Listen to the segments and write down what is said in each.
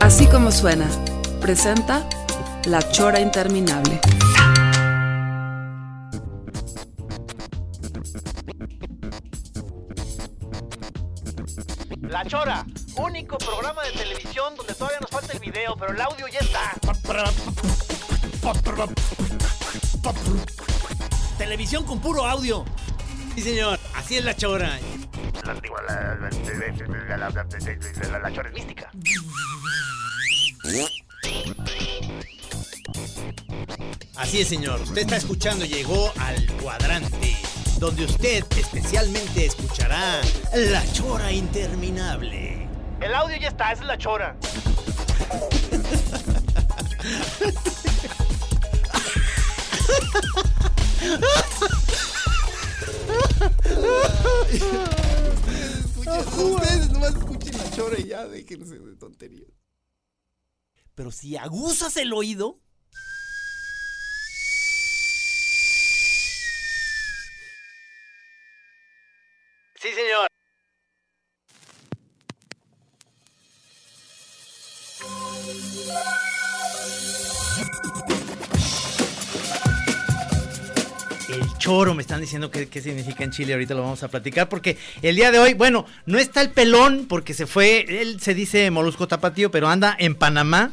Así como suena, presenta La Chora Interminable. La Chora, único programa de televisión donde todavía nos falta el video, pero el audio ya está. Televisión con puro audio. Sí, señor. Así es la chora. La, la, Chora es mística. Así es, señor. Usted está escuchando, llegó al cuadrante, donde usted especialmente escuchará la chora interminable. El audio ya está, esa es la Chora. Ustedes nomás escuchen la chora y ya déjense de tonterías. Pero si aguzas el oído, Sí, señor. Choro me están diciendo qué, qué significa en Chile. Ahorita lo vamos a platicar porque el día de hoy, bueno, no está el pelón porque se fue, él se dice Molusco Tapatío, pero anda en Panamá.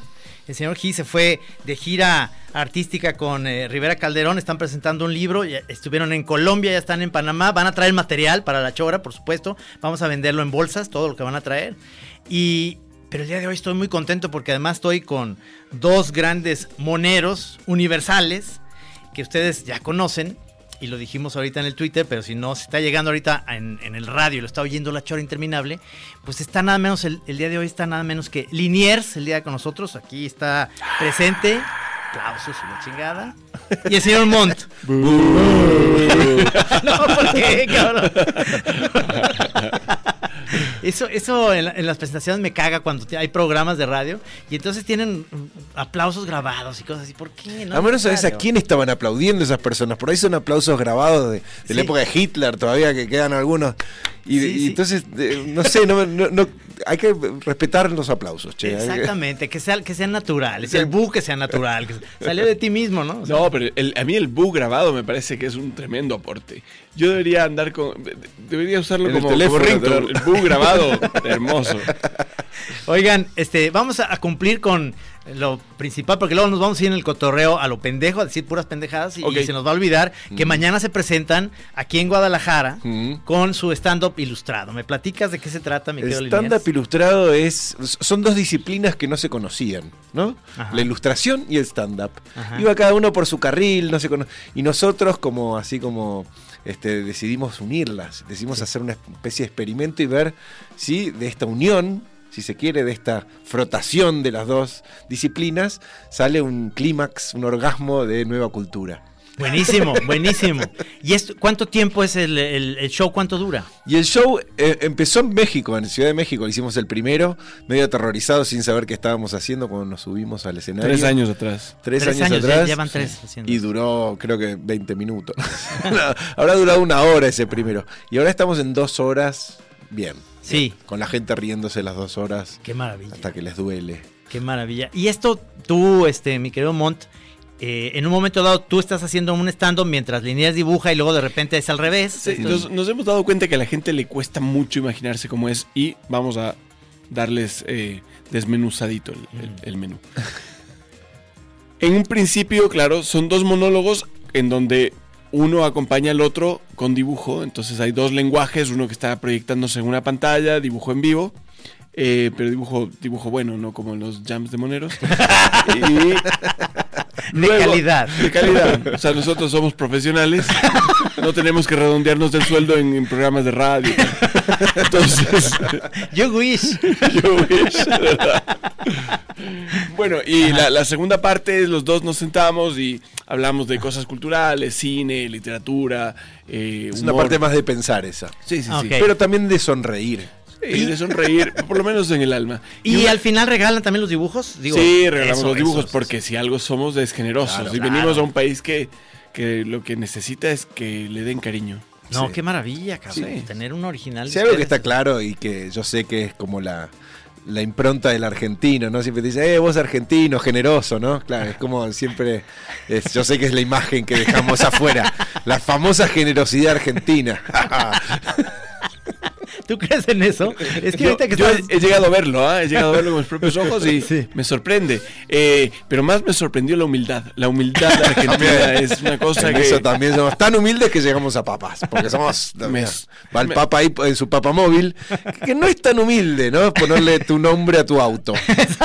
El señor G se fue de gira artística con eh, Rivera Calderón, están presentando un libro, ya estuvieron en Colombia, ya están en Panamá, van a traer material para la chora, por supuesto, vamos a venderlo en bolsas, todo lo que van a traer. Y, pero el día de hoy estoy muy contento porque además estoy con dos grandes moneros universales que ustedes ya conocen. Y lo dijimos ahorita en el Twitter, pero si no se está llegando ahorita en, en el radio y lo está oyendo la chora interminable, pues está nada menos, el, el día de hoy está nada menos que Liniers, el día con nosotros. Aquí está presente. Aplausos y la chingada. Y el señor Montt. no, ¿por qué, cabrón? Eso, eso en, la- en las presentaciones me caga cuando te- hay programas de radio y entonces tienen aplausos grabados y cosas así. ¿Por qué? No a menos sabes a quién estaban aplaudiendo esas personas. Por ahí son aplausos grabados de, de Sí. la época de Hitler todavía que quedan algunos. Y, Sí, y sí. entonces, no sé, no, no- no- hay que respetar los aplausos, che. Exactamente, que, sea, que sean naturales, el bu que sea natural, que salió de ti mismo, ¿no? O sea, No, pero el- a mí el bu grabado me parece que es un tremendo aporte. Yo debería andar con. de- Debería usarlo En el como, teléfono, como ringtone. tener- El bu grabado, hermoso. Oigan, este, vamos a cumplir con lo principal, porque luego nos vamos a ir en el cotorreo a lo pendejo, a decir puras pendejadas, y, Ok. y se nos va a olvidar que mañana se presentan aquí en Guadalajara Mm. con su stand-up ilustrado. ¿Me platicas de qué se trata, mi El querido stand-up ilustrado es. Son dos disciplinas que no se conocían, ¿no? Ajá. La ilustración y el stand-up. Iba cada uno por su carril, no se cono- Y nosotros, como así como. Este, decidimos unirlas, decidimos hacer una especie de experimento y ver si de esta unión, si se quiere, de esta frotación de las dos disciplinas, sale un clímax, un orgasmo de nueva cultura. Buenísimo, buenísimo. ¿Y esto, cuánto tiempo es el, el- el show? ¿Cuánto dura? Y el show eh, empezó en México, en Ciudad de México. Hicimos el primero, medio aterrorizado sin saber qué estábamos haciendo cuando nos subimos al escenario. Tres años atrás. Tres, Tres años, años, ya atrás. llevan tres haciendo Y duró, creo que 20 minutos. No, Habrá durado una hora ese primero. Y ahora estamos en dos horas, bien. Sí. Con la gente riéndose las dos horas Qué maravilla. hasta que les duele. Qué maravilla. Y esto, tú, este, mi querido Mont, eh, en un momento dado tú estás haciendo un stand-up mientras Liniers dibuja y luego de repente es al revés. Sí, nos, nos hemos dado cuenta que a la gente le cuesta mucho imaginarse cómo es y vamos a darles eh, desmenuzadito el, el- el menú. En un principio, claro, son dos monólogos en donde uno acompaña al otro con dibujo, entonces hay dos lenguajes, uno que está proyectándose en una pantalla, dibujo en vivo, eh, pero dibujo, dibujo bueno, no como los jams de moneros. y De Luego, calidad. De calidad. O sea, nosotros somos profesionales. No tenemos que redondearnos del sueldo en, en programas de radio. Entonces, Yo wish. yo wish, ¿verdad? Bueno, y la, la segunda parte es los dos nos sentamos y hablamos de cosas culturales, cine, literatura. eh, Es una parte más de pensar esa. Sí, sí, sí. Pero también de sonreír. Y de sonreír, por lo menos en el alma. Y una- al final regalan también los dibujos. Digo, sí, regalamos eso, los dibujos eso, porque si algo somos es generosos Claro, y claro. venimos a un país que, que lo que necesita es que le den cariño. No, Sí. qué maravilla, cabrón. Sí. Tener un original. Si algo que está claro y que yo sé que es como la, la impronta del argentino, ¿no? Siempre te dice, eh, vos argentino, generoso, ¿no? Claro, es como siempre, es- yo sé que es la imagen que dejamos afuera, la famosa generosidad argentina. ¿Tú crees en eso? Es que Yo, ahorita que yo estás- he, he llegado a verlo, ¿ah? he llegado a verlo con mis propios ojos y Sí. me sorprende. Eh, pero más me sorprendió la humildad. La humildad argentina es una cosa En que... eso también somos tan humildes que llegamos a papas, porque somos... Me- va el me- papa ahí en su papa móvil, que no es tan humilde, ¿no? Ponerle tu nombre a tu auto.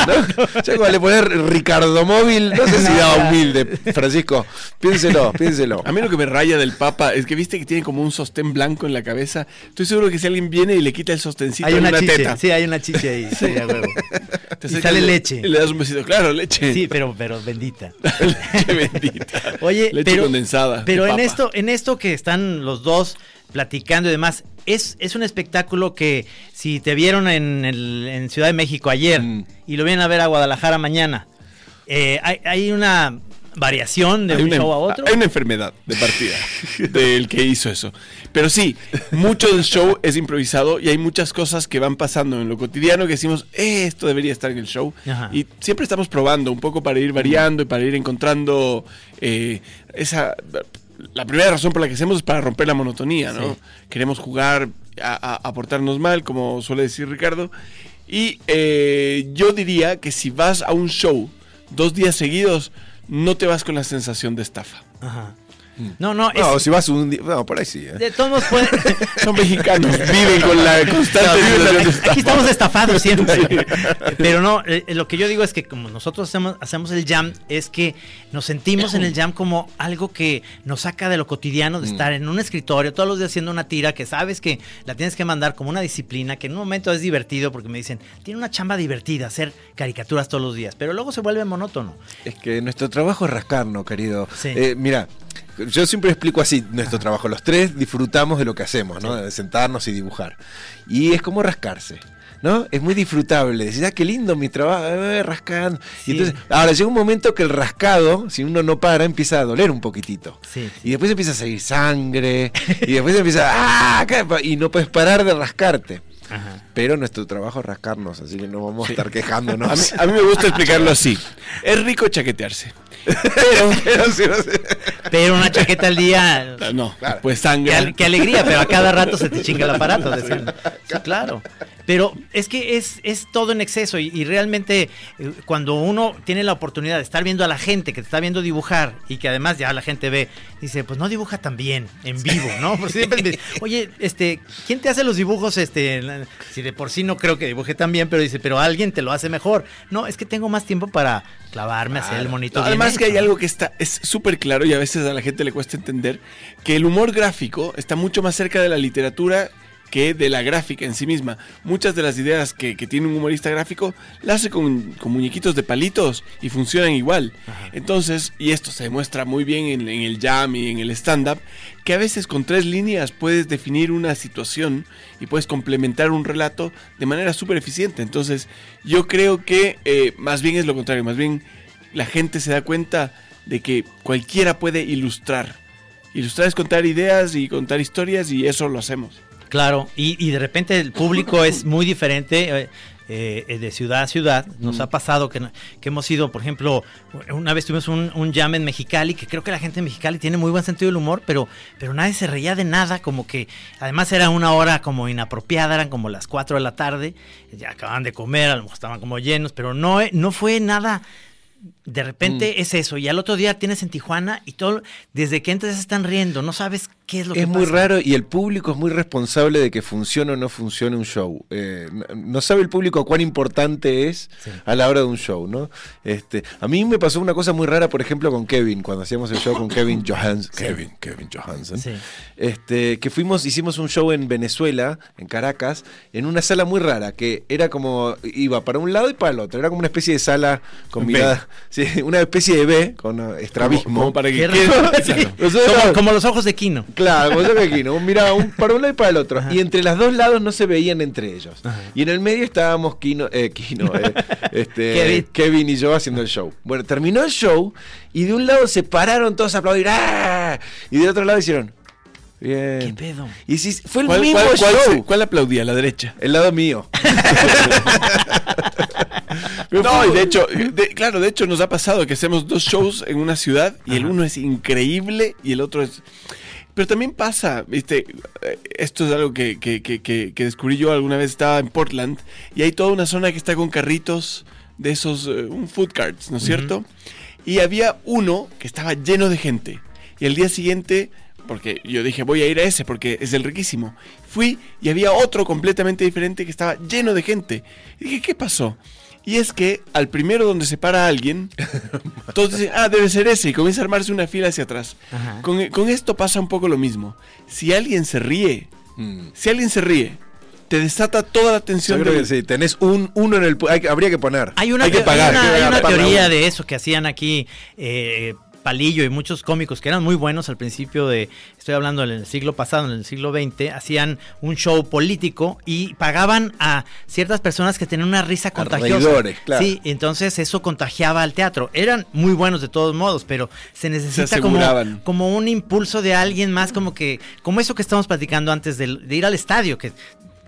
¿no? Ya cuando le poner Ricardo Móvil, no sé si daba humilde, Francisco. Piénselo, piénselo. A mí lo que me raya del Papa es que viste que tiene como un sostén blanco en la cabeza. Estoy seguro que si alguien viene y le quita el sostencito hay una, una chiche. teta. Sí, hay una chiche ahí. sí, a huevo. Te y acercas sale leche. Y le das un besito. Claro, leche. Sí, pero, pero bendita. leche bendita. Oye, leche pero, condensada. Pero en esto, en esto que están los dos platicando y demás, es, es un espectáculo que si te vieron en, el- en Ciudad de México ayer Mm. y lo vienen a ver a Guadalajara mañana, eh, hay, hay una variación de hay un una, show a otro. hay una enfermedad de partida del que hizo eso. Pero sí, mucho del show es improvisado y hay muchas cosas que van pasando en lo cotidiano que decimos, eh, esto debería estar en el show. Ajá. Y siempre estamos probando un poco para ir variando y para ir encontrando eh, esa... La primera razón por la que hacemos es para romper la monotonía, ¿no? Sí. Queremos jugar a, a- a portarnos mal, como suele decir Ricardo. Y eh, yo diría que si vas a un show dos días seguidos, no te vas con la sensación de estafa. Ajá. No, no, es, No, si vas un día. No, por ahí sí. ¿eh? de todos modos puede- Son mexicanos, viven con la constante estafa. Aquí estamos estafados siempre. Pero no, eh, lo que yo digo es que como nosotros hacemos, hacemos el jam, es que nos sentimos en el jam como algo que nos saca de lo cotidiano, de estar en un escritorio todos los días haciendo una tira que sabes que la tienes que mandar como una disciplina, que en un momento es divertido porque me dicen, tiene una chamba divertida hacer caricaturas todos los días, pero luego se vuelve monótono. Es que nuestro trabajo es rascarnos, querido. Sí. Eh, mira, yo siempre explico así nuestro trabajo. Los tres disfrutamos de lo que hacemos, ¿no? De sentarnos y dibujar. Y es como rascarse. ¿No? Es muy disfrutable. Decís, ah, qué lindo mi trabajo, eh, rascando. Sí. Y entonces, ahora llega un momento que el rascado, si uno no para, empieza a doler un poquitito. Sí, Y después empieza a salir sangre. y después empieza, ¡ah! acá", Y no puedes parar de rascarte. Ajá. Pero nuestro trabajo es rascarnos, así que no vamos a estar quejándonos. A mí, a mí me gusta explicarlo así. Es rico chaquetearse. Pero, Pero sí, no sé. Pero una chaqueta al día... no, Claro. pues sangre. qué alegría, pero a cada rato se te chinga el aparato. Sí, claro. Pero es que es, es todo en exceso y, y realmente eh, cuando uno tiene la oportunidad de estar viendo a la gente que te está viendo dibujar y que además ya la gente ve, dice, pues no dibuja tan bien en vivo, ¿no? Porque siempre dice, oye, este, ¿quién te hace los dibujos? Este, si de por sí no creo que dibuje tan bien, pero dice, pero alguien te lo hace mejor. No, es que tengo más tiempo para clavarme, hacer el monito. No, además que hay algo que está es súper claro y a veces a la gente le cuesta entender que el humor gráfico está mucho más cerca de la literatura que de la gráfica en sí misma. Muchas de las ideas que, que tiene un humorista gráfico las hace con, con muñequitos de palitos y funcionan igual. Entonces, y esto se demuestra muy bien en, en el jam y en el stand-up, que a veces con tres líneas puedes definir una situación y puedes complementar un relato de manera súper eficiente. Entonces, yo creo que eh, más bien es lo contrario, más bien la gente se da cuenta de que cualquiera puede ilustrar. Ilustrar es contar ideas y contar historias y eso lo hacemos. Claro, y, y de repente el público es muy diferente eh, eh, de ciudad a ciudad. Nos ha pasado que, hemos ido, por ejemplo, una vez tuvimos un, un jam en Mexicali, que creo que la gente en Mexicali tiene muy buen sentido del humor, pero, pero nadie se reía de nada, como que además era una hora como inapropiada, eran como las 4 de la tarde, ya acababan de comer, a lo mejor estaban como llenos, pero no, eh, no fue nada. De repente es eso, y al otro día tienes en Tijuana y todo, desde que entras están riendo, no sabes ¿Qué es lo que Es muy pasa? raro y el público es muy responsable de que funcione o no funcione un show. Eh, no, sabe el público cuán importante es Sí. a la hora de un show, ¿no? Este, a mí me pasó una cosa muy rara, por ejemplo, con Kevin, cuando hacíamos el show con Kevin Johansen. Kevin, Kevin Johansen. Sí. Este, que fuimos, hicimos un show en Venezuela, en Caracas, en una sala muy rara, que era como, iba para un lado y para el otro. Era como una especie de sala con B. mirada, sí, una especie de B, con uh, estrabismo. Como para que Qué quede- raro. Sí. claro. Nosotros- Como, como los ojos de Kino. Claro, como que aquí, ¿no? Miraba un, para un lado y para el otro. Y entre los dos lados no se veían entre ellos. Y en el medio estábamos Kino, eh, Kino, eh, este, Kevin. Kevin. y yo haciendo el show. Bueno, terminó el show y de un lado se pararon todos a aplaudir. ¡ah! Y del otro lado hicieron. Bien. ¿Qué pedo? Y sí, fue el ¿Cuál, mismo cuál- show. cuál aplaudía? La derecha. El lado mío. No, y de hecho, de- claro, de hecho nos ha pasado que hacemos dos shows en una ciudad y el uno es increíble y el otro es... Pero también pasa, viste, eh, esto es algo que, que- que- que- descubrí yo alguna vez, estaba en Portland y hay toda una zona que está con carritos de esos, eh, un food carts, ¿no es cierto? Y había uno que estaba lleno de gente y el día siguiente, porque yo dije voy a ir a ese porque es el riquísimo, fui y había otro completamente diferente que estaba lleno de gente. Y dije, ¿qué pasó? Y es que al primero donde se para alguien, todos dicen, ah, debe ser ese, y comienza a armarse una fila hacia atrás. Con, con esto pasa un poco lo mismo. Si alguien se ríe, Mm. si alguien se ríe, te desata toda la Yo atención creo del- que sí, tenés un, uno en el... hay habría que poner. Hay una, hay que pagar. hay una- hay teoría de eso que hacían aquí eh, Palillo y muchos cómicos que eran muy buenos al principio de, estoy hablando en el siglo pasado, en el siglo XX, hacían un show político y pagaban a ciertas personas que tenían una risa contagiosa. claro. Sí, entonces eso contagiaba al teatro. Eran muy buenos de todos modos, pero se necesita como, un impulso de alguien más, como que, como eso que estamos platicando antes del- de, ir al estadio, que,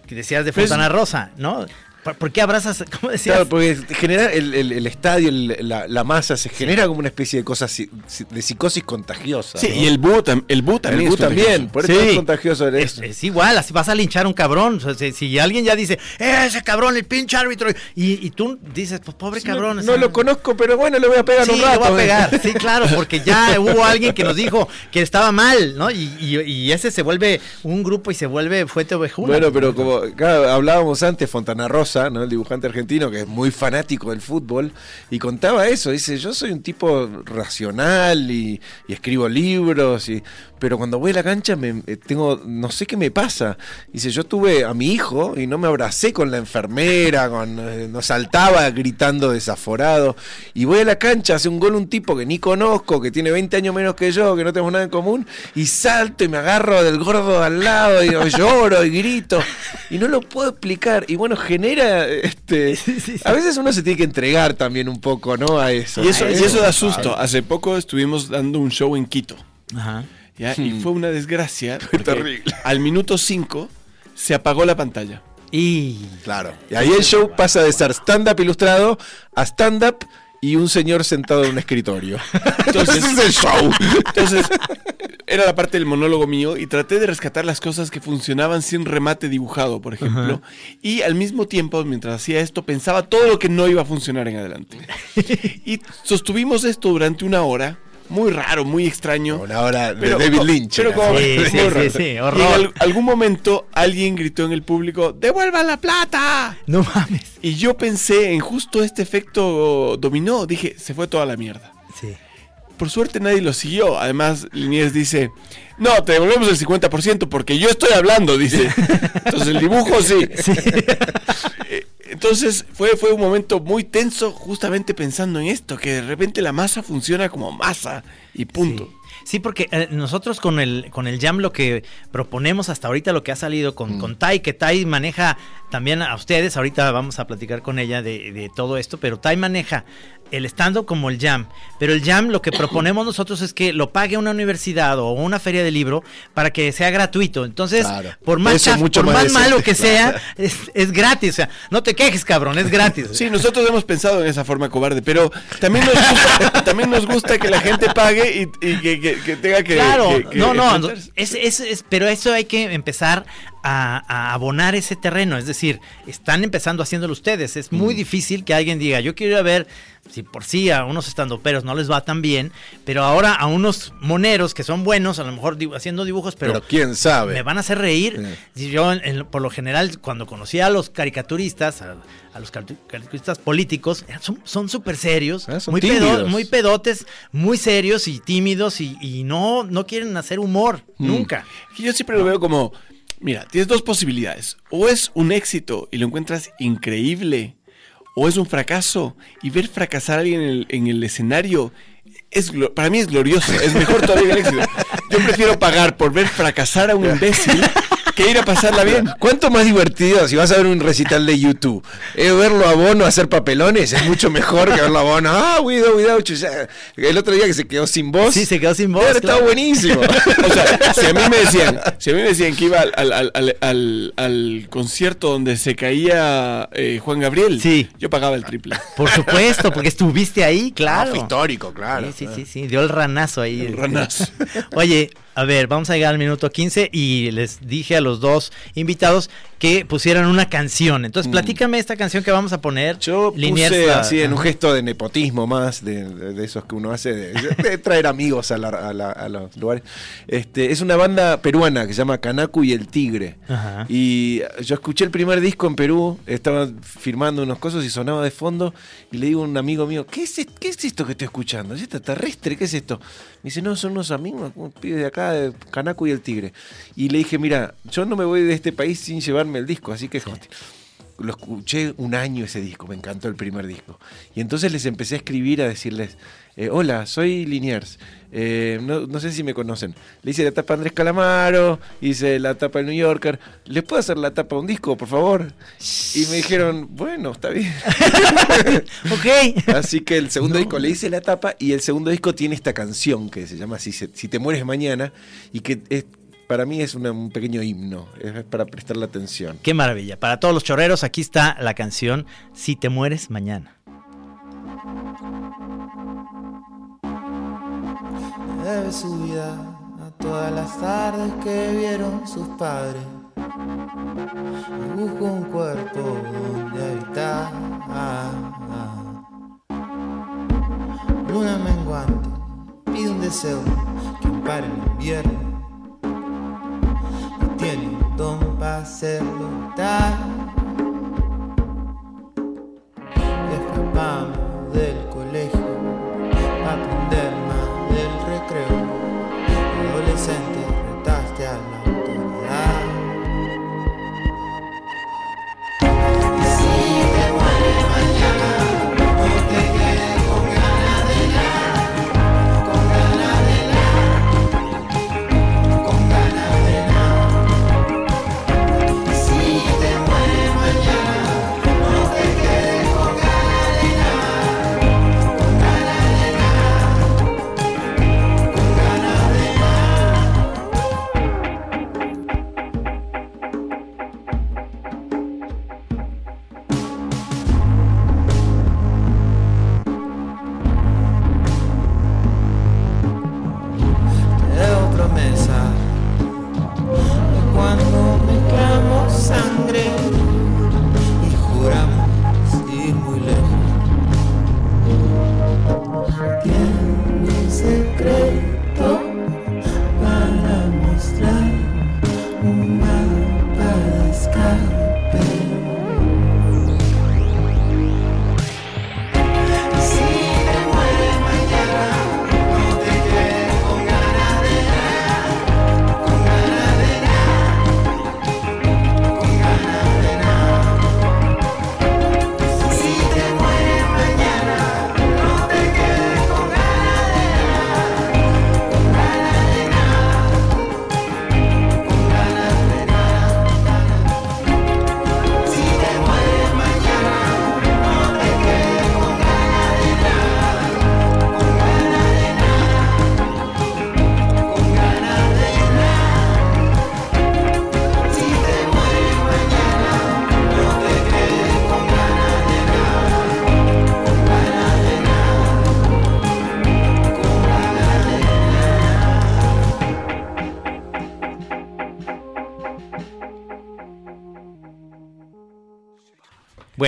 que decías de Pues- Fontana Rosa, ¿no? ¿Por, qué abrazas, cómo decías? Claro, porque genera el, el- el estadio, el- la, la masa, se genera como una especie de cosa de psicosis contagiosa. Sí, ¿no? y el búho, tam- el también. el Bu también, por eso Sí. es contagioso. Es, es igual, así vas a linchar a un cabrón. Si, si alguien ya dice, "Eh, ese cabrón, el pinche árbitro, y, y tú dices, pues pobre cabrón. no, o sea, no lo conozco, pero bueno, le voy a pegar Sí, un le rato. voy a ¿eh? pegar. Sí, claro, porque ya hubo alguien que nos dijo que estaba mal, ¿no? Y, y- y ese se vuelve un grupo y se vuelve fuente ovejuna. Bueno, pero como claro, hablábamos antes, Fontana Rosa, ¿no? el dibujante argentino, que es muy fanático del fútbol, y contaba eso, dice, yo soy un tipo racional y, y escribo libros, y, pero cuando voy a la cancha me, eh, tengo, no sé qué me pasa. Dice, yo tuve a mi hijo y no me abracé con la enfermera, con, eh, no saltaba gritando desaforado, y voy a la cancha, hace un gol un tipo que ni conozco, que tiene 20 años menos que yo, que no tenemos nada en común, y salto y me agarro del gordo de al lado, y lloro y grito, y no lo puedo explicar, y bueno, genera, este, a veces uno se tiene que entregar también un poco, ¿no? A eso. Y eso, y eso da susto. Hace poco estuvimos dando un show en Quito. Ajá. ¿Ya? Y fue una desgracia. porque terrible. Al minuto 5 se apagó la pantalla. Y. Claro. Y ahí el show pasa de ser stand-up ilustrado a stand-up y un señor sentado en un escritorio. Entonces- Ese es el show. Entonces, era la parte del monólogo mío y traté de rescatar las cosas que funcionaban sin remate dibujado, por ejemplo. Y al mismo tiempo, mientras hacía esto, pensaba todo lo que no iba a funcionar en adelante. Y sostuvimos esto durante una hora, muy raro, muy extraño. Una hora de Pero- David Lynch. pero como- Sí, sí, sí, sí, Y en horror. al- algún momento alguien gritó en el público, ¡devuelvan la plata! No mames. Y yo pensé en justo este efecto dominó. Dije, se fue toda la mierda. Sí. Por suerte nadie lo siguió. Además, Liniers dice, no, te devolvemos el 50% porque yo estoy hablando, dice. Entonces el dibujo sí. Eh, Entonces fue, fue un momento muy tenso justamente pensando en esto, que de repente la masa funciona como masa y punto. Sí. Sí, porque eh, nosotros con el, con el Jam lo que proponemos hasta ahorita, lo que ha salido con, con Tai, que Tai maneja también a ustedes, ahorita vamos a platicar con ella de, de todo esto, pero Tai maneja el stand-up como el Jam. Pero el Jam lo que proponemos nosotros es que lo pague una universidad o una feria de libro para que sea gratuito. Entonces, Claro. por más, chaf- por más malo que sea, es, es gratis. O sea, no te quejes, cabrón, es gratis. Sí, nosotros hemos pensado en esa forma cobarde, pero también nos gusta, también nos gusta que la gente pague y, y que, que- que tenga que... Claro, que- no, no, es, es- es- pero eso hay que empezar a, a abonar ese terreno. Es decir, están empezando haciéndolo ustedes. Es muy difícil que alguien diga, yo quiero ir a ver si por sí a unos estandoperos no les va tan bien, pero ahora a unos moneros que son buenos, a lo mejor dibu- haciendo dibujos, pero, Pero quién sabe. me van a hacer reír. Yo, en- en- por lo general, cuando conocí a los caricaturistas, a, a los caricaturistas políticos, son- son súper serios, Ah, son muy, tímidos. muy pedotes, muy serios y tímidos y, y no, no quieren hacer humor, Mm. nunca. Yo siempre lo veo como, mira, tienes dos posibilidades. O es un éxito y lo encuentras increíble, o es un fracaso. Y ver fracasar a alguien en el, en el escenario, es, para mí es glorioso, es mejor todavía el éxito. Yo prefiero pagar por ver fracasar a un imbécil que ir a pasarla bien. ¿Cuánto más divertido si vas a ver un recital de YouTube? Eh, verlo a Bono hacer papelones es mucho mejor que verlo a Bono. Ah, cuidado, cuidado. chucha. El otro día que se quedó sin voz. Sí, se quedó sin voz, Pero claro. Está buenísimo. O sea, si a mí me decían, si a mí me decían que iba al, al- al- al- concierto donde se caía eh, Juan Gabriel, Sí. yo pagaba el triple. Por supuesto, porque estuviste ahí, claro. Fue histórico, claro. Sí, sí, sí, sí, dio el ranazo ahí. El ranazo. Oye, a ver, vamos a llegar al minuto 15 y les dije a los dos invitados que pusieran una canción. Entonces, platícame esta canción que vamos a poner. Mm. Yo Liniers, puse la- así en un gesto de nepotismo más, de, esos que uno hace, de, de traer amigos a, la- a la- a los lugares. Este, es una banda peruana que se llama Canacu y el Tigre. Ajá. Y yo escuché el primer disco en Perú, estaba firmando unos cosas y sonaba de fondo. Y le digo a un amigo mío, ¿qué es, qué es esto que estoy escuchando? ¿Es extraterrestre? ¿Qué es esto? Me dice, no, son unos amigos, unos pibes de acá, de Canacu y el Tigre. Y le dije, mira, yo no me voy de este país sin llevarme el disco, así que lo escuché un año ese disco, me encantó el primer disco. Y entonces les empecé a escribir, a decirles, eh, hola, soy Liniers, eh, no, no sé si me conocen. Le hice la tapa a Andrés Calamaro, hice la tapa del New Yorker, ¿les puedo hacer la tapa a un disco, por favor? Y me dijeron, bueno, está bien. Ok. Así que el segundo disco le hice la tapa y el segundo disco tiene esta canción que se llama Si, se- si te mueres mañana y que es- para mí es una- un pequeño himno, es para prestarle atención. Qué maravilla. Para todos los chorreros, aquí está la canción Si te mueres mañana. debe su vida a todas las tardes que vieron sus padres. Busco un cuerpo donde habitar. Luna menguante, pide un deseo que pare el invierno. Tiene un don para hacerlo tal. Escapamos del colegio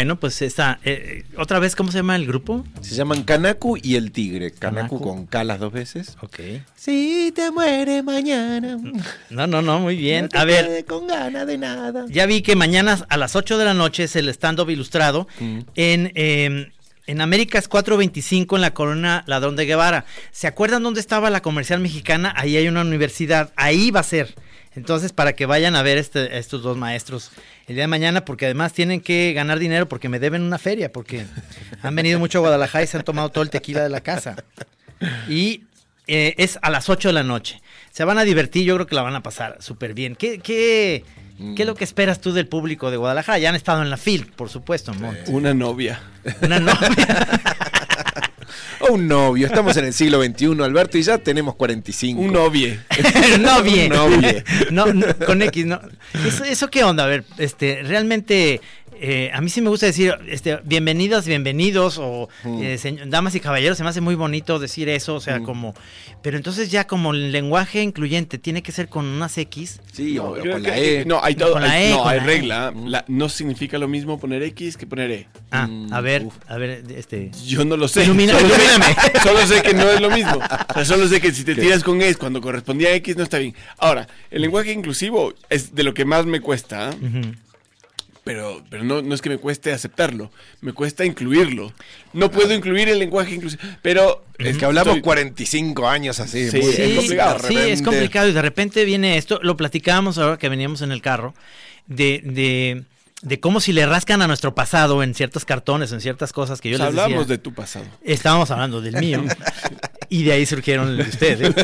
Bueno, pues está. eh, ¿Otra vez cómo se llama el grupo? Se llaman Kanaku y el Tigre. Kanaku Kanaku. con K las dos veces. Ok. Si te muere mañana. No, no, no, muy bien. no te A ver, con ganas de nada. ya vi que mañana a las 8 de la noche es el stand-up ilustrado Mm. en, eh, en Américas 425 en la colonia Ladrón de Guevara. ¿Se acuerdan dónde estaba la comercial mexicana? Ahí hay una universidad. Ahí va a ser. Entonces, para que vayan a ver este, estos dos maestros el día de mañana, porque además tienen que ganar dinero porque me deben una feria, porque han venido mucho a Guadalajara y se han tomado todo el tequila de la casa. Y eh, es a las 8 de la noche. Se van a divertir, yo creo que la van a pasar súper bien. ¿Qué, qué, qué es lo que esperas tú del público de Guadalajara? Ya han estado en la FIL, por supuesto, Mont. Una novia. Una novia. Un novio. Estamos en el siglo XXI, Alberto, y ya tenemos 45. Un novie. novie. Un novie. No, no, con X, no. ¿Eso, ¿Eso qué onda? A ver, este, realmente, eh, a mí sí me gusta decir, este, bienvenidas, bienvenidos, o Mm. eh, damas y caballeros, se me hace muy bonito decir eso, o sea, Mm. como, pero entonces ya como el lenguaje incluyente tiene que ser con unas X. Sí, o, con la E. No, hay, todo, Con la hay- E, no, con hay la E. regla. La- no significa lo mismo poner X que poner E. Ah, Mm, a ver, uf. a ver, este. Yo no lo sé. Ilumina- solo, sé, ilumíname. solo sé que no es lo mismo. O sea, solo sé que si te tiras con E cuando correspondía a X no está bien. Ahora, el lenguaje inclusivo es de lo que más me cuesta, ¿eh? Pero, pero no, no es que me cueste aceptarlo, me cuesta incluirlo. No puedo incluir el lenguaje inclusivo, pero... Es que hablamos estoy- 45 años así. Sí, muy- es Sí, complicado. sí, es complicado. Y de repente viene esto, lo platicábamos ahora que veníamos en el carro, de, de, de cómo si le rascan a nuestro pasado en ciertos cartones, en ciertas cosas que yo O sea, les decía. hablamos de tu pasado. Estábamos hablando del mío. y de ahí surgieron el de ustedes.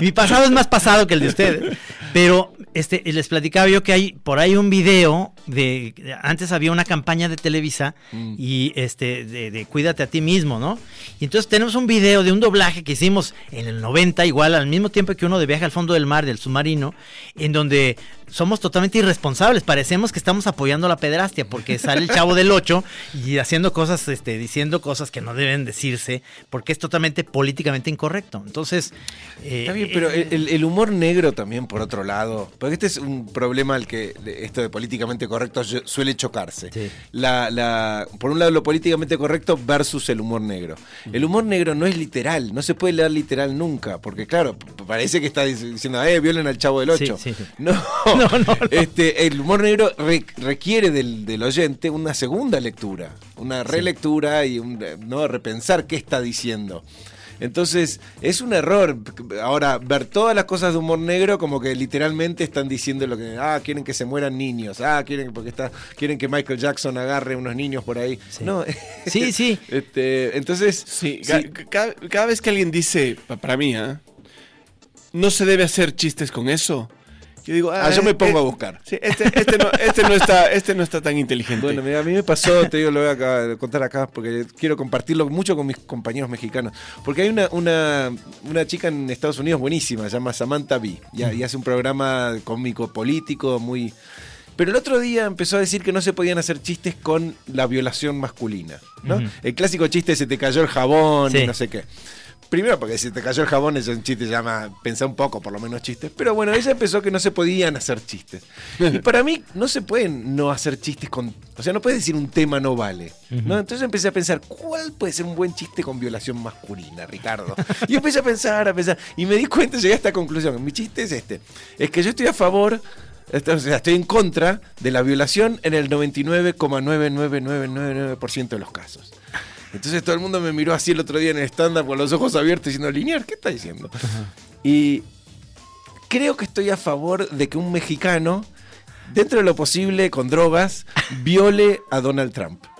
Mi pasado es más pasado que el de ustedes. Pero este, les platicaba yo que hay por ahí un video de. Antes había una campaña de Televisa y este de, de Cuídate a ti mismo, ¿no? Y entonces tenemos un video de un doblaje que hicimos en el 90, igual al mismo tiempo que uno de viaje al fondo del mar, del submarino, en donde somos totalmente irresponsables. Parecemos que estamos apoyando la pederastia porque sale el chavo del 8 y haciendo cosas, este, diciendo cosas que no deben decirse porque es totalmente políticamente incorrecto. Entonces. eh, Está bien, pero eh, el, el humor negro también, por otro lado, porque este es un problema al que esto de políticamente correcto su- suele chocarse. Sí. La, la- por un lado, lo políticamente correcto versus el humor negro. El humor negro no es literal, no se puede leer literal nunca, porque claro, parece que está dic- diciendo, eh, violen al chavo del Sí, 8. sí, sí. No, No, no. Este, el humor negro re- requiere del, del oyente una segunda lectura, una relectura y un, no repensar qué está diciendo. Entonces, es un error. Ahora, ver todas las cosas de humor negro como que literalmente están diciendo lo que. Ah, quieren que se mueran niños. Ah, quieren, porque está, quieren que Michael Jackson agarre unos niños por ahí. Sí. No. Sí, sí. Este, entonces. Sí, sí, ca- Cada, cada vez que alguien dice, pa- para mí, ¿ah? no se debe hacer chistes con eso. Yo digo, Ah, yo me eh, pongo eh, a buscar. Sí, este, este no, este no está, este no está tan inteligente. Bueno, mira, a mí me pasó, te digo, lo voy a acá- contar acá porque quiero compartirlo mucho con mis compañeros mexicanos. Porque hay una, una, una chica en Estados Unidos buenísima, se llama Samantha Bee, y, y hace un programa cómico político muy... Pero el otro día empezó a decir que no se podían hacer chistes con la violación masculina. El clásico chiste se te cayó el jabón y Sí. no sé qué. Primero porque si te cayó el jabón es un chiste, llama, pensá un poco por lo menos chistes. Pero bueno, ella empezó que no se podían hacer chistes. Y para mí no se pueden no hacer chistes con... O sea, no puedes decir un tema no vale. ¿no? Entonces empecé a pensar, ¿cuál puede ser un buen chiste con violación masculina, Ricardo? Y empecé a pensar, a pensar. Y me di cuenta, llegué a esta conclusión. Mi chiste es este. Es que yo estoy a favor... sea, estoy en contra de la violación en el 99,99999% de los casos. Entonces todo el mundo me miró así el otro día en el stand-up con los ojos abiertos diciendo, Linier, ¿qué está diciendo? Y creo que estoy a favor de que un mexicano, dentro de lo posible, con drogas, viole a Donald Trump.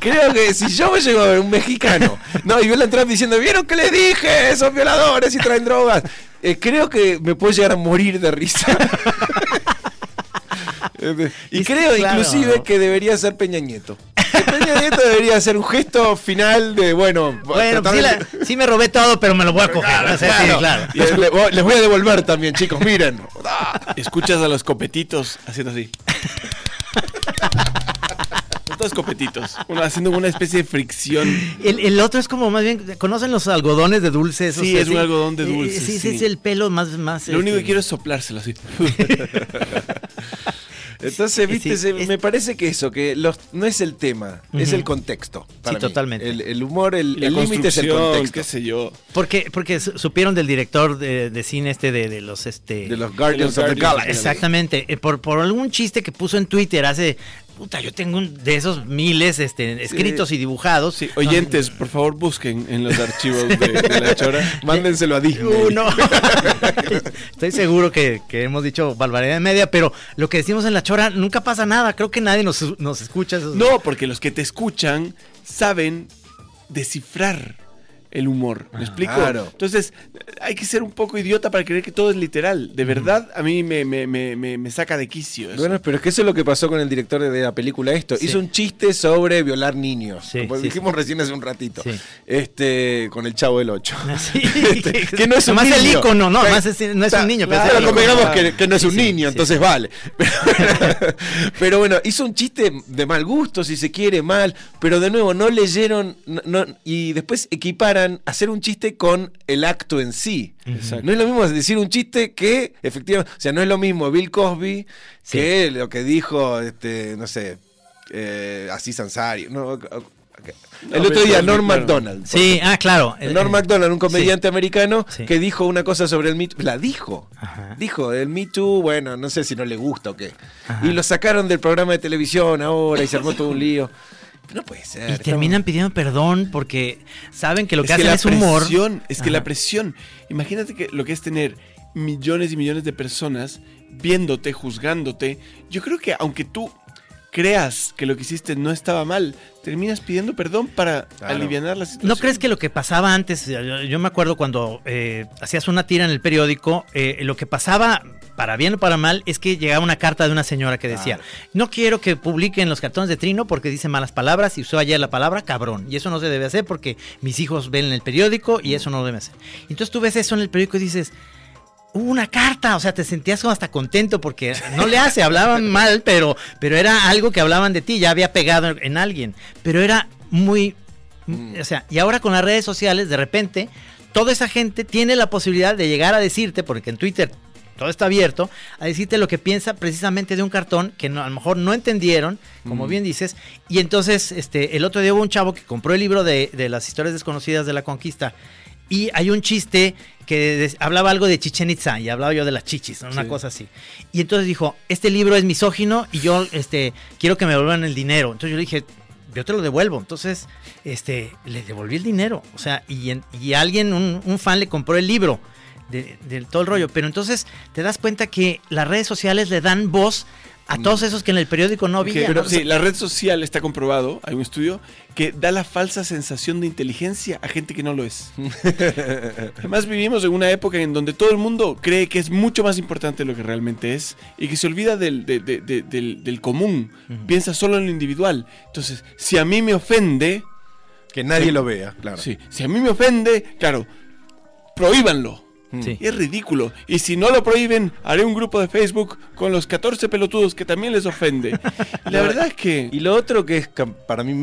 Creo que si yo me llego a ver un mexicano, no, y viola a Trump diciendo, ¿vieron que les dije? Son violadores y traen drogas. Eh, creo que me puedo llegar a morir de risa. y Es- creo claro. inclusive que debería ser Peña Nieto. Peña Nieto debería hacer un gesto final de, bueno, Bueno, sí, la- me robé todo, pero me lo voy a coger. Claro. claro. Y les, les voy a devolver también, chicos, miren. Escuchas a los copetitos haciendo así. Todos copetitos. Uno haciendo una especie de fricción. El, el otro es como más bien, ¿conocen los algodones de dulce? esos Sí, es un algodón de Eh, dulce, sí, sí, sí. es el pelo más... más Lo único este, que quiero es soplárselo así. Entonces, viste, sí, se- es- me parece que eso, que los, no es el tema, es el contexto. para Sí, mí. totalmente. El, el humor, el límite es el contexto. qué sé yo. Porque, porque su- supieron del director de, de cine este de, de los este De los Guardians De los of the Guardians. Galaxy. Exactamente, eh, por, por algún chiste que puso en Twitter hace, puta, yo tengo un- de esos miles este, escritos y dibujados. Sí, oyentes, por favor busquen en los archivos de, de la chora. Mándenselo a Disney. Uno. Estoy seguro que, que hemos dicho barbaridad de media, pero lo que decimos en la chora nunca pasa nada. Creo que nadie nos, nos escucha. No, porque los que te escuchan saben descifrar el humor. ¿Me explico? claro. Entonces, hay que ser un poco idiota para creer que todo es literal. De verdad, a mí me, me, me, me, me saca de quicio. eso. Bueno, pero es que eso es lo que pasó con el director de, la película esto. Sí. Hizo un chiste sobre violar niños. Sí, como sí, dijimos recién hace un ratito. Sí. Este, con el chavo del 8. Sí, que no es un Más el ícono, no, más es- no es un niño, pero Pero, convengamos Claro. que, que no es un niño, entonces sí. vale. Pero, pero bueno, hizo un chiste de mal gusto, si se quiere, mal. Pero de nuevo, no leyeron. no- no- y después equiparan hacer un chiste con el acto en sí. Exacto. No es lo mismo decir un chiste que, efectivamente, o sea, no es lo mismo Bill Cosby Sí. que lo que dijo, este, no sé, eh, así Ansari. No, ok. No, el otro día, Norm claro. MacDonald. Sí, ah, claro. El Norm MacDonald, un comediante americano Sí. que dijo una cosa sobre el Me Too. La dijo. Ajá. Dijo, el Me Too, bueno, no sé si no le gusta o qué. Y lo sacaron del programa de televisión ahora y se armó todo un lío. No puede ser. Y terminan pidiendo perdón porque saben que lo que es que hacen la es humor. presión, es que Ajá. la presión. Imagínate que lo que es tener millones y millones de personas viéndote, juzgándote. Yo creo que aunque tú creas que lo que hiciste no estaba mal, terminas pidiendo perdón para Claro. aliviar la situación. ¿No crees que lo que pasaba antes, yo, yo me acuerdo cuando eh, hacías una tira en el periódico, eh, lo que pasaba, para bien o para mal, es que llegaba una carta de una señora que decía, no quiero que publiquen los cartones de Trino porque dice malas palabras y usó ayer la palabra cabrón. Y eso no se debe hacer porque mis hijos ven en el periódico y eso no lo debe hacer. Entonces tú ves eso en el periódico y dices... Hubo una carta, o sea, te sentías como hasta contento porque no le hace, hablaban mal, pero, pero era algo que hablaban de ti, ya había pegado en, en alguien, pero era muy, o sea, y ahora con las redes sociales, de repente, toda esa gente tiene la posibilidad de llegar a decirte, porque en Twitter todo está abierto, a decirte lo que piensa precisamente de un cartón que no- a lo mejor no entendieron, como bien dices, y entonces este, el otro día hubo un chavo que compró el libro de, de las historias desconocidas de la conquista. Y hay un chiste que hablaba algo de Chichen Itza y hablaba yo de las chichis, una Sí. cosa así. Y entonces dijo, este libro es misógino y yo este, quiero que me devuelvan el dinero. Entonces yo le dije, yo te lo devuelvo. Entonces, este, le devolví el dinero. O sea, y, en- y alguien, un, un fan le compró el libro de, de todo el rollo. Pero entonces te das cuenta que las redes sociales le dan voz a todos esos que en el periodico no Que- había. pero ¿no? sí, la red social está comprobado, hay un estudio, que da la falsa sensación de inteligencia a gente que no lo es. Además vivimos en una época en donde todo el mundo cree que es mucho más importante lo que realmente es y que se olvida del, de- de- de- del, del común, piensa solo en lo individual. Entonces, si a mí me ofende, Que nadie Sí. lo vea, claro. sí, si a mí me ofende, claro, prohíbanlo. Sí. Y es ridículo. Y si no lo prohíben, haré un grupo de Facebook con los 14 pelotudos que también les ofende. La verdad es que... Y lo otro que es para mí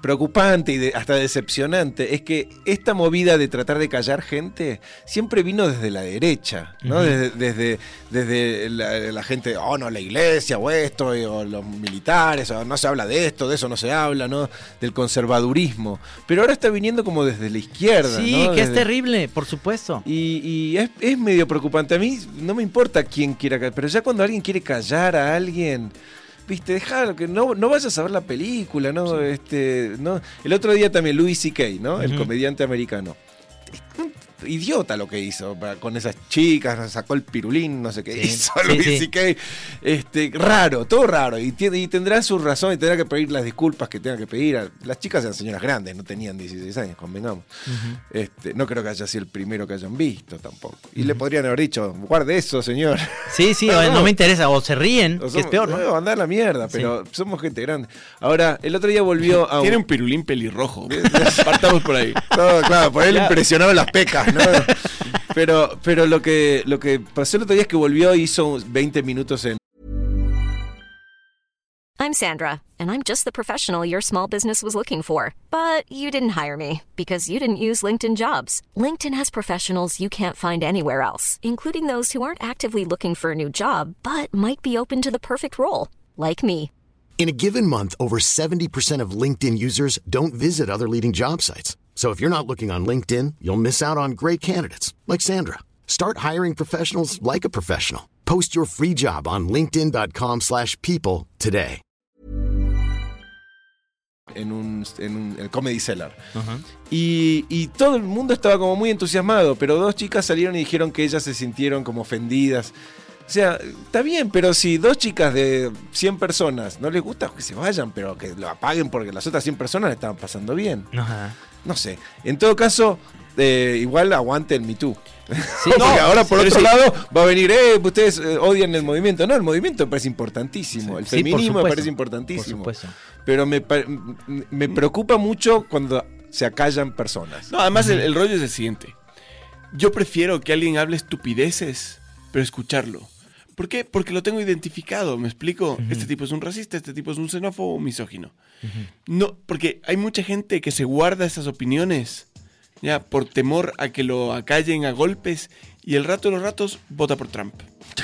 preocupante y de- hasta decepcionante es que esta movida de tratar de callar gente siempre vino desde la derecha, ¿no? Desde, desde, desde la, la gente, oh no, la iglesia o esto, y- o los militares, o no se habla de esto, de eso no se habla, ¿no? Del conservadurismo. Pero ahora está viniendo como desde la izquierda, Sí, ¿no? que es Desde- terrible, por supuesto. Y, y es, es medio preocupante. A mí no me importa quién quiera callar, pero ya cuando alguien quiere callar a alguien, viste, déjalo, que no, no vayas a ver la película, ¿no? Este, no. El otro día también Louis C.K., ¿no? El comediante americano. Un Idiota lo que hizo con esas chicas, sacó el pirulín, no sé qué Sí, hizo sí, Louis sí. C.K. Este, raro, todo raro. Y, tiene- y tendrá su razón y tendrá que pedir las disculpas que tenga que pedir. a- Las chicas eran señoras grandes, no tenían 16 años, convengamos. Este, no creo que haya sido el primero que hayan visto tampoco. Y le podrían haber dicho, guarde eso, señor. Sí, sí, No, me interesa. O se ríen, O que es peor, ¿no? andar a la mierda, pero somos gente grande. Ahora, el otro día volvió a... Tiene un pirulín pelirrojo. Partamos por ahí. No, claro, por él Ya. impresionaron las pecas, ¿no? Pero, pero lo que lo que pasó el otro día es que volvió e hizo 20 minutos en I'm Sandra, and I'm just the professional your small business was looking for. But you didn't hire me because you didn't use LinkedIn jobs. LinkedIn has professionals you can't find anywhere else, including those who aren't actively looking for a new job but might be open to the perfect role, like me. In a given month, over 70% of LinkedIn users don't visit other leading job sites. So if you're not looking on LinkedIn, you'll miss out on great candidates like Sandra. Start hiring professionals like a professional. Post your free job on linkedin.com/people slash people today. en un, en un el Comedy Cellar. Y, y todo el mundo estaba como muy entusiasmado, pero dos chicas salieron y dijeron que ellas se sintieron como ofendidas. O sea, está bien, pero si dos chicas de 100 personas no les gusta, que se vayan, pero que lo apaguen porque las otras 100 personas le estaban pasando bien. Ajá. No sé. En todo caso, eh, igual aguante el Me Too. Sí, Porque no, ahora por otro sí. lado va a venir, eh, ustedes eh, odian el movimiento. No, el movimiento me parece importantísimo. El Sí, feminismo me parece importantísimo. Por supuesto. Pero me, me preocupa mucho cuando se acallan personas. No, además el, el rollo es el siguiente. Yo prefiero que alguien hable estupideces, pero escucharlo. ¿Por qué? Porque lo tengo identificado, ¿me explico? Este tipo es un racista, este tipo es un xenófobo, un misógino. No, porque hay mucha gente que se guarda esas opiniones, ya, por temor a que lo acallen a golpes y el rato de los ratos vota por Trump.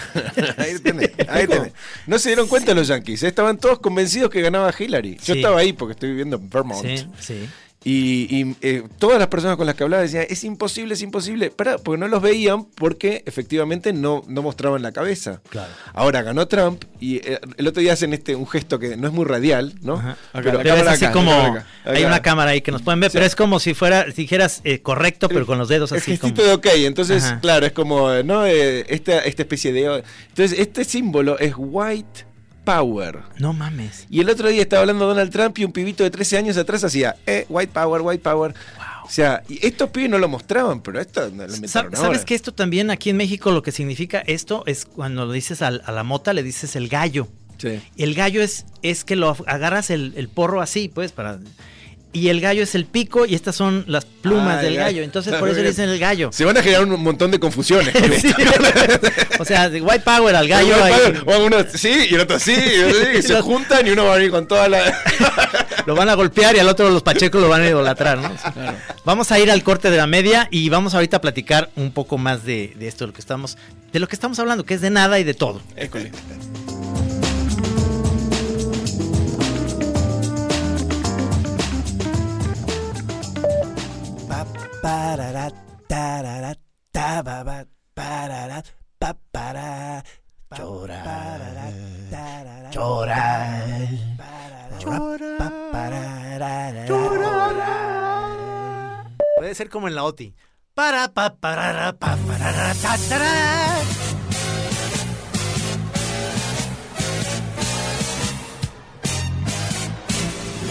ahí tenés, ahí tenés. No se dieron cuenta los yankees, eh, estaban todos convencidos que ganaba Hillary. Yo Sí. estaba ahí porque estoy viviendo en Vermont. Sí, sí. Y, y, eh, todas las personas con las que hablaba decían, es imposible, es imposible. Pará, porque no los veían porque efectivamente no, no mostraban la cabeza. Claro. Ahora ganó Trump y eh, el otro día hacen este un gesto que no es muy radial, ¿no? Ajá. Pero, es así acá, como acá. hay una cámara ahí que nos pueden ver, Sí. pero es como si fuera si dijeras eh, correcto, pero con los dedos el así gestito como de ok, entonces, Ajá. claro, es como, ¿no? Esta, esta especie de... Entonces, este símbolo es white power. no mames. Y el otro día estaba hablando Donald Trump y un pibito de 13 años atrás hacía, eh, white power, white power. O sea, y estos pibes no lo mostraban, pero esto no lo inventaron ¿Sabes ahora. que esto también aquí en México lo que significa esto es cuando lo dices al- a, la mota le dices el gallo. Sí. El gallo es, es que lo agarras el, el porro así, pues, para. Y el gallo es el pico y estas son las plumas Ah, del el gallo. gallo. Entonces por eso le dicen el gallo. Se van a generar un montón de confusiones. con Sí. o sea, de white power al gallo. Power, o uno sí y el otro sí, y, el otro sí, y se juntan y uno va a venir con toda la... lo van a golpear y al otro los pachecos lo van a idolatrar, ¿no? Vamos a ir al corte de la media y vamos ahorita a platicar un poco más de, de esto, de lo que estamos, de lo que estamos hablando, que es de nada y de todo. École. Pa, parara, tarara, ta, ba, ba, parara, pa, para. Llorar, llorar, llorar, parara, Puede ser como en la OTI. Para, pa, parara, pa, parara, ta,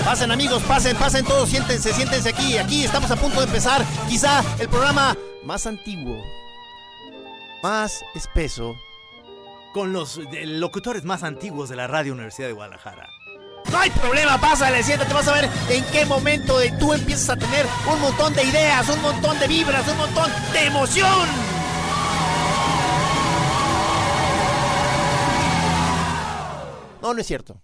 Pasen amigos, pasen, pasen todos, siéntense, siéntense aquí. Aquí estamos a punto de empezar quizá el programa más antiguo, más espeso. Con los eh, locutores más antiguos de la Radio Universidad de Guadalajara. No hay problema, pásale, siéntate, vas a ver en qué momento de tú empiezas a tener un montón de ideas, un montón de vibras, un montón de emoción. No, no es cierto.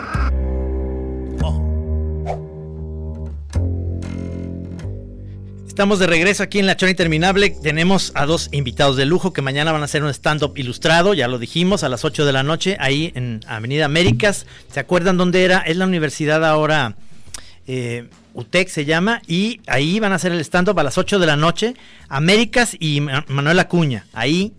Estamos de regreso aquí en La Chora Interminable. Tenemos a dos invitados de lujo que mañana van a hacer un stand-up ilustrado, ya lo dijimos, a las 8 de la noche, ahí en Avenida Américas. ¿Se acuerdan dónde era? Es la universidad ahora, eh, UTEC se llama, y ahí van a hacer el stand-up a las 8 de la noche. Américas y Ma- Manuel Acuña, ahí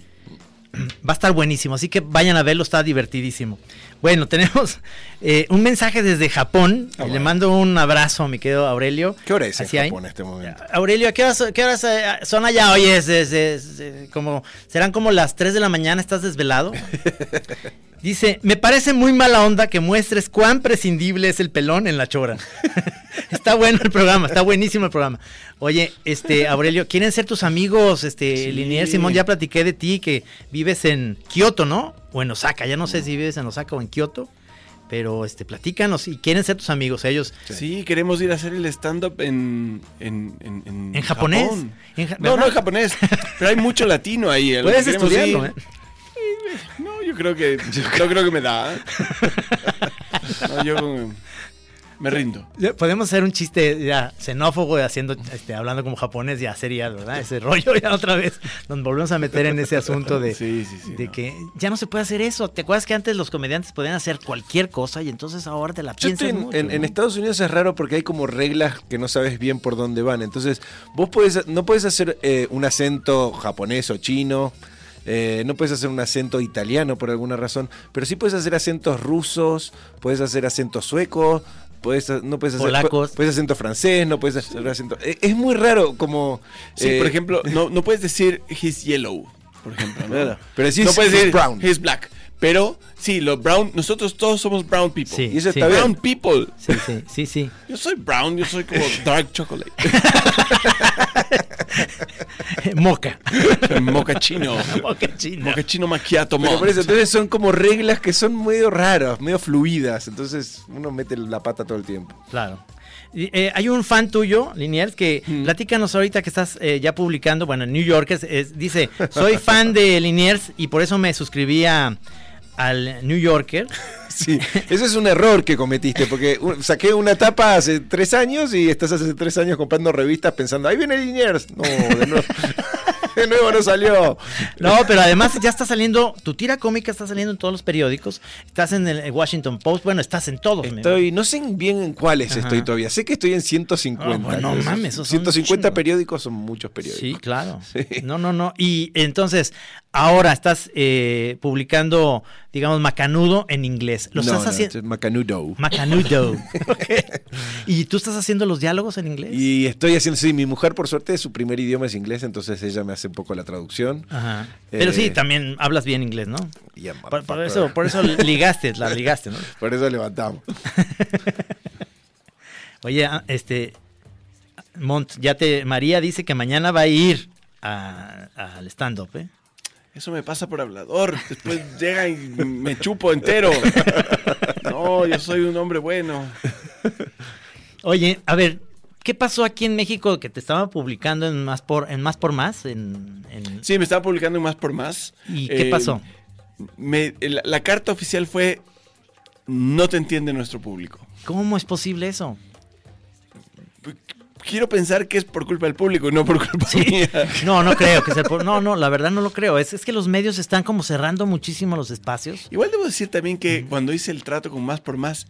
Va a estar buenísimo, así que vayan a verlo, está divertidísimo. Bueno, tenemos eh, un mensaje desde Japón. Ah, Le mando un abrazo a mi querido Aurelio. ¿Qué hora es en. Japón en este momento? Aurelio, ¿a ¿qué horas, qué horas, eh, son allá? Oye, es, es- es, eh, como, serán como las 3 de la mañana, ¿estás desvelado? Dice, me parece muy mala onda que muestres cuán prescindible es el pelón en la chora. está bueno el programa, está buenísimo el programa. Oye, este, Aurelio, ¿quieren ser tus amigos? Este, Sí. Linier Simón, ya platiqué de ti que vives en Kioto, ¿no? O en Osaka, ya no sé si vives en Osaka o en Kioto. Pero este, platícanos y quieren ser tus amigos ellos. Sí, queremos ir a hacer el stand-up en, en, en, en ¿En japonés? Japón. En ja- no, no en japonés. Pero hay mucho latino ahí. Puedes estudiarlo. ¿eh? No, yo creo que. No creo que me da. No, yo eh, me rindo. Podemos hacer un chiste ya xenófobo haciendo, este, hablando como japonés, ya sería, ¿verdad? Ese rollo ya otra vez. Nos volvemos a meter en ese asunto de, Sí, sí, sí. de no. que ya no se puede hacer eso. ¿Te acuerdas que antes los comediantes podían hacer cualquier cosa y entonces ahora te la piensas en, mucho, en-. Estados Unidos es raro porque hay como reglas que no sabes bien por dónde van. Entonces, vos podés, no puedes hacer eh, un acento japonés o chino. eh, no puedes hacer un acento italiano por alguna razón, pero sí puedes hacer acentos rusos, puedes hacer acentos suecos, puedes, no puedes hacer Polacos. pu- puedes acento francés, no puedes hacer acento. eh, Es muy raro como. Sí, eh, por ejemplo, no, no puedes decir he's yellow, por ejemplo. ¿no? Claro. Pero decís no puedes he's decir brown. he's black. Pero sí, los brown, nosotros todos somos brown people. Sí, Y eso sí. está bien. Brown people. Sí, sí, sí, sí. Yo soy brown, yo soy como dark chocolate. Moca. Mocachino. Moca chino. Mocachino macchiato Pero mont. por eso, entonces son como reglas que son medio raras, medio fluidas. Entonces uno mete la pata todo el tiempo. Claro. Eh, hay un fan tuyo, Liniers, que platícanos ahorita que estás eh, ya publicando, bueno, en New Yorker, es- dice, soy fan de Liniers y por eso me suscribí a- al New Yorker. Sí, ese es un error que cometiste, porque saqué una tapa hace tres años y estás hace tres años comprando revistas pensando, ahí viene Liniers. No, de nuevo, de nuevo no salió. No, pero además ya está saliendo, tu tira cómica está saliendo en todos los periódicos, estás en el Washington Post, bueno, estás en todos. Estoy, no sé bien en cuáles Ajá. estoy todavía. Sé que estoy en 150. Ah, bueno, Esos mames, esos son un 150 chingo. periódicos son muchos periódicos. Sí, claro. Sí. No, no, no. Y entonces, ahora estás eh, publicando, digamos, Macanudo en inglés. Lo No, estás no, haciendo... Macanudo. Macanudo. ¿Y tú estás haciendo los diálogos en inglés? Y estoy haciendo, sí, mi mujer por suerte su primer idioma es inglés, entonces ella me hace un poco la traducción. Ajá. Pero Eh, sí, también hablas bien inglés, ¿no? Yeah, Por, eso, por eso ligaste, la ligaste, ¿no? Por eso levantamos. Oye, ah, este, Mont, ya te, María dice que mañana va a ir a- al stand-up, ¿eh? Eso me pasa por hablador. Después llega y me chupo entero. No, yo soy un hombre bueno. Oye, a ver, ¿qué pasó aquí en México que te estaba publicando en Más por, en más, por más? En, en- Sí, me estaba publicando en Más por Más. ¿Y qué Eh, pasó? me- la, la carta oficial fue: No te entiende nuestro público. ¿Cómo es posible eso? Quiero pensar que es por culpa del público y no por culpa mía. No, no creo que sea por- No, no, la verdad no lo creo. Es, es que los medios están como cerrando muchísimo los espacios. Igual debo decir también que cuando hice el trato con Más por Más,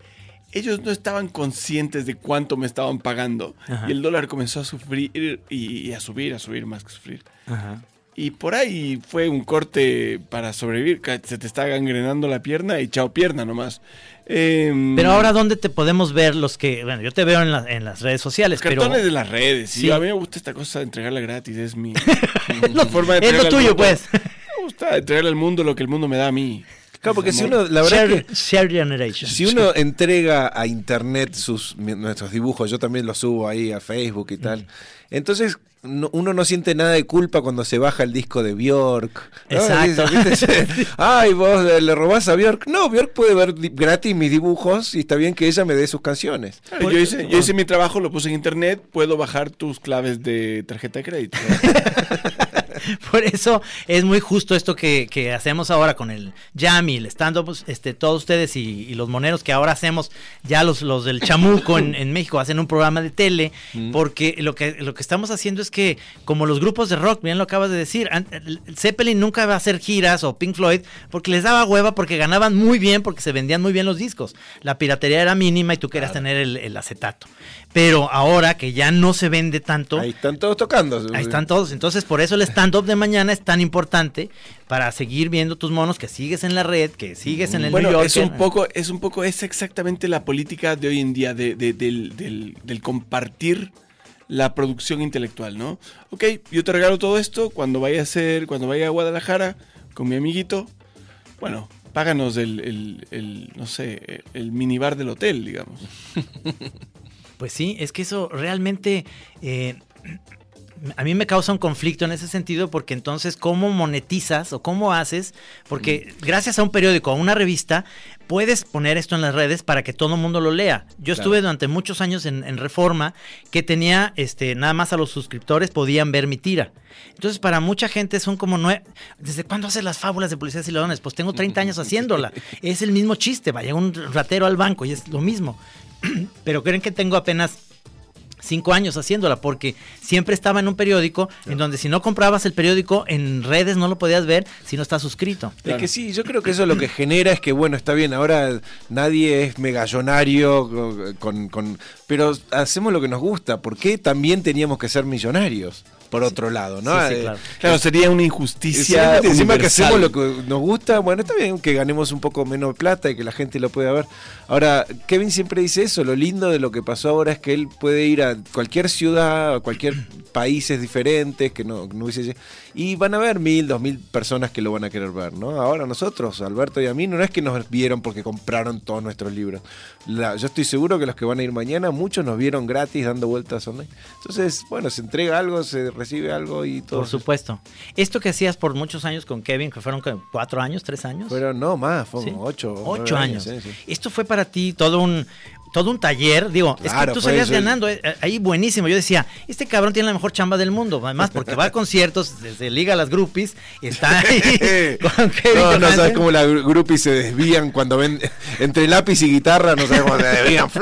ellos no estaban conscientes de cuánto me estaban pagando. Ajá. Y el dólar comenzó a sufrir y, y a subir, a subir más que sufrir. Ajá. Y por ahí fue un corte para sobrevivir. Se te está gangrenando la pierna y chao pierna nomás. Em, Pero ahora, ¿dónde te podemos ver los que... Bueno, yo te veo en, la- en las redes sociales, Los cartones pero... de las redes. Sí. A mí me gusta esta cosa de entregarla gratis. Es mi, mi forma de Es lo tuyo, pues. Me gusta entregarle al mundo lo que el mundo me da a mí. Claro, porque si uno, la verdad share, que share generation. si uno entrega a internet sus nuestros dibujos, yo también los subo ahí a Facebook y tal. Entonces no- uno no siente nada de culpa cuando se baja el disco de Bjork. ¿no? Exacto. Ay, vos le, le robás a Bjork. No, Bjork puede ver gratis mis dibujos y está bien que ella me dé sus canciones. Claro, yo, hice, yo hice mi trabajo, lo puse en internet. Puedo bajar tus claves de tarjeta de crédito. Por eso es muy justo esto que, que hacemos ahora con el Jam y el stand-up, pues, este, todos ustedes y, y los moneros que ahora hacemos, ya los, los del chamuco en, en México hacen un programa de tele, porque lo que, lo que estamos haciendo es que, como los grupos de rock, bien lo acabas de decir, Zeppelin nunca va a hacer giras o Pink Floyd, porque les daba hueva, porque ganaban muy bien, porque se vendían muy bien los discos. La piratería era mínima y tú querías tener el, el acetato. pero ahora que ya no se vende tanto, Ahí están todos tocando. Ahí están todos. Entonces, por eso el stand-up de mañana es tan importante para seguir viendo tus monos, que sigues en la red, que sigues en el Bueno, New Yorker. es un poco, es un poco, es exactamente la política de hoy en día, de, de- del, del- del compartir la producción intelectual, ¿no? Ok, yo te regalo todo esto cuando vaya a ser, cuando vaya a Guadalajara con mi amiguito, bueno, páganos el, el- el, no sé, el minibar del hotel, digamos. Pues sí, es que eso realmente eh, a mí me causa un conflicto en ese sentido porque entonces cómo monetizas o cómo haces, porque gracias a un periódico, a una revista, puedes poner esto en las redes para que todo el mundo lo lea. Yo estuve durante muchos años en, en Reforma que tenía, este, nada más a los suscriptores podían ver mi tira. Entonces para mucha gente son como nueve... ¿Desde cuándo haces las fábulas de policías y ladrones? Pues tengo 30 años haciéndola. Es el mismo chiste, vaya un ratero al banco y es lo mismo. Pero creen que tengo apenas cinco años haciéndola porque siempre estaba en un periódico en donde si no comprabas el periódico en redes no lo podías ver si no estás suscrito. Es que sí, yo creo que eso lo que genera es que, bueno, está bien, ahora nadie es megallonario, con, con- pero hacemos lo que nos gusta. ¿Por qué también teníamos que ser millonarios? Por otro lado, ¿no? Sí, sí, Eh, claro. Claro, sería una injusticia. Encima, encima que hacemos lo que nos gusta, bueno, está bien que ganemos un poco menos plata y que la gente lo pueda ver. Ahora, Kevin siempre dice eso, lo lindo de lo que pasó ahora es que él puede ir a cualquier ciudad, a cualquier países diferentes, que no, no hubiese... Y van a ver mil, dos mil personas que lo van a querer ver, ¿no? Ahora nosotros, Alberto y a mí, no es que nos vieron porque compraron todos nuestros libros. La- yo estoy seguro que los que van a ir mañana, muchos nos vieron gratis dando vueltas online. Entonces, bueno, se entrega algo, se recibe algo y todo. Por supuesto. Esto que hacías por muchos años con Kevin, que fueron cuatro años, tres años. Pero no más, fue Sí. como ocho. Ocho años. sí, sí. Esto fue para ti todo un todo un taller, digo, es que tú salías eso. ganando eh, eh, ahí buenísimo. Yo decía, este cabrón tiene la mejor chamba del mundo, además porque va a conciertos, desde liga a las groupies, está ahí con no, no sabes cómo la gru- groupies se desvían cuando ven entre lápiz y guitarra, no sabes cómo se desvían.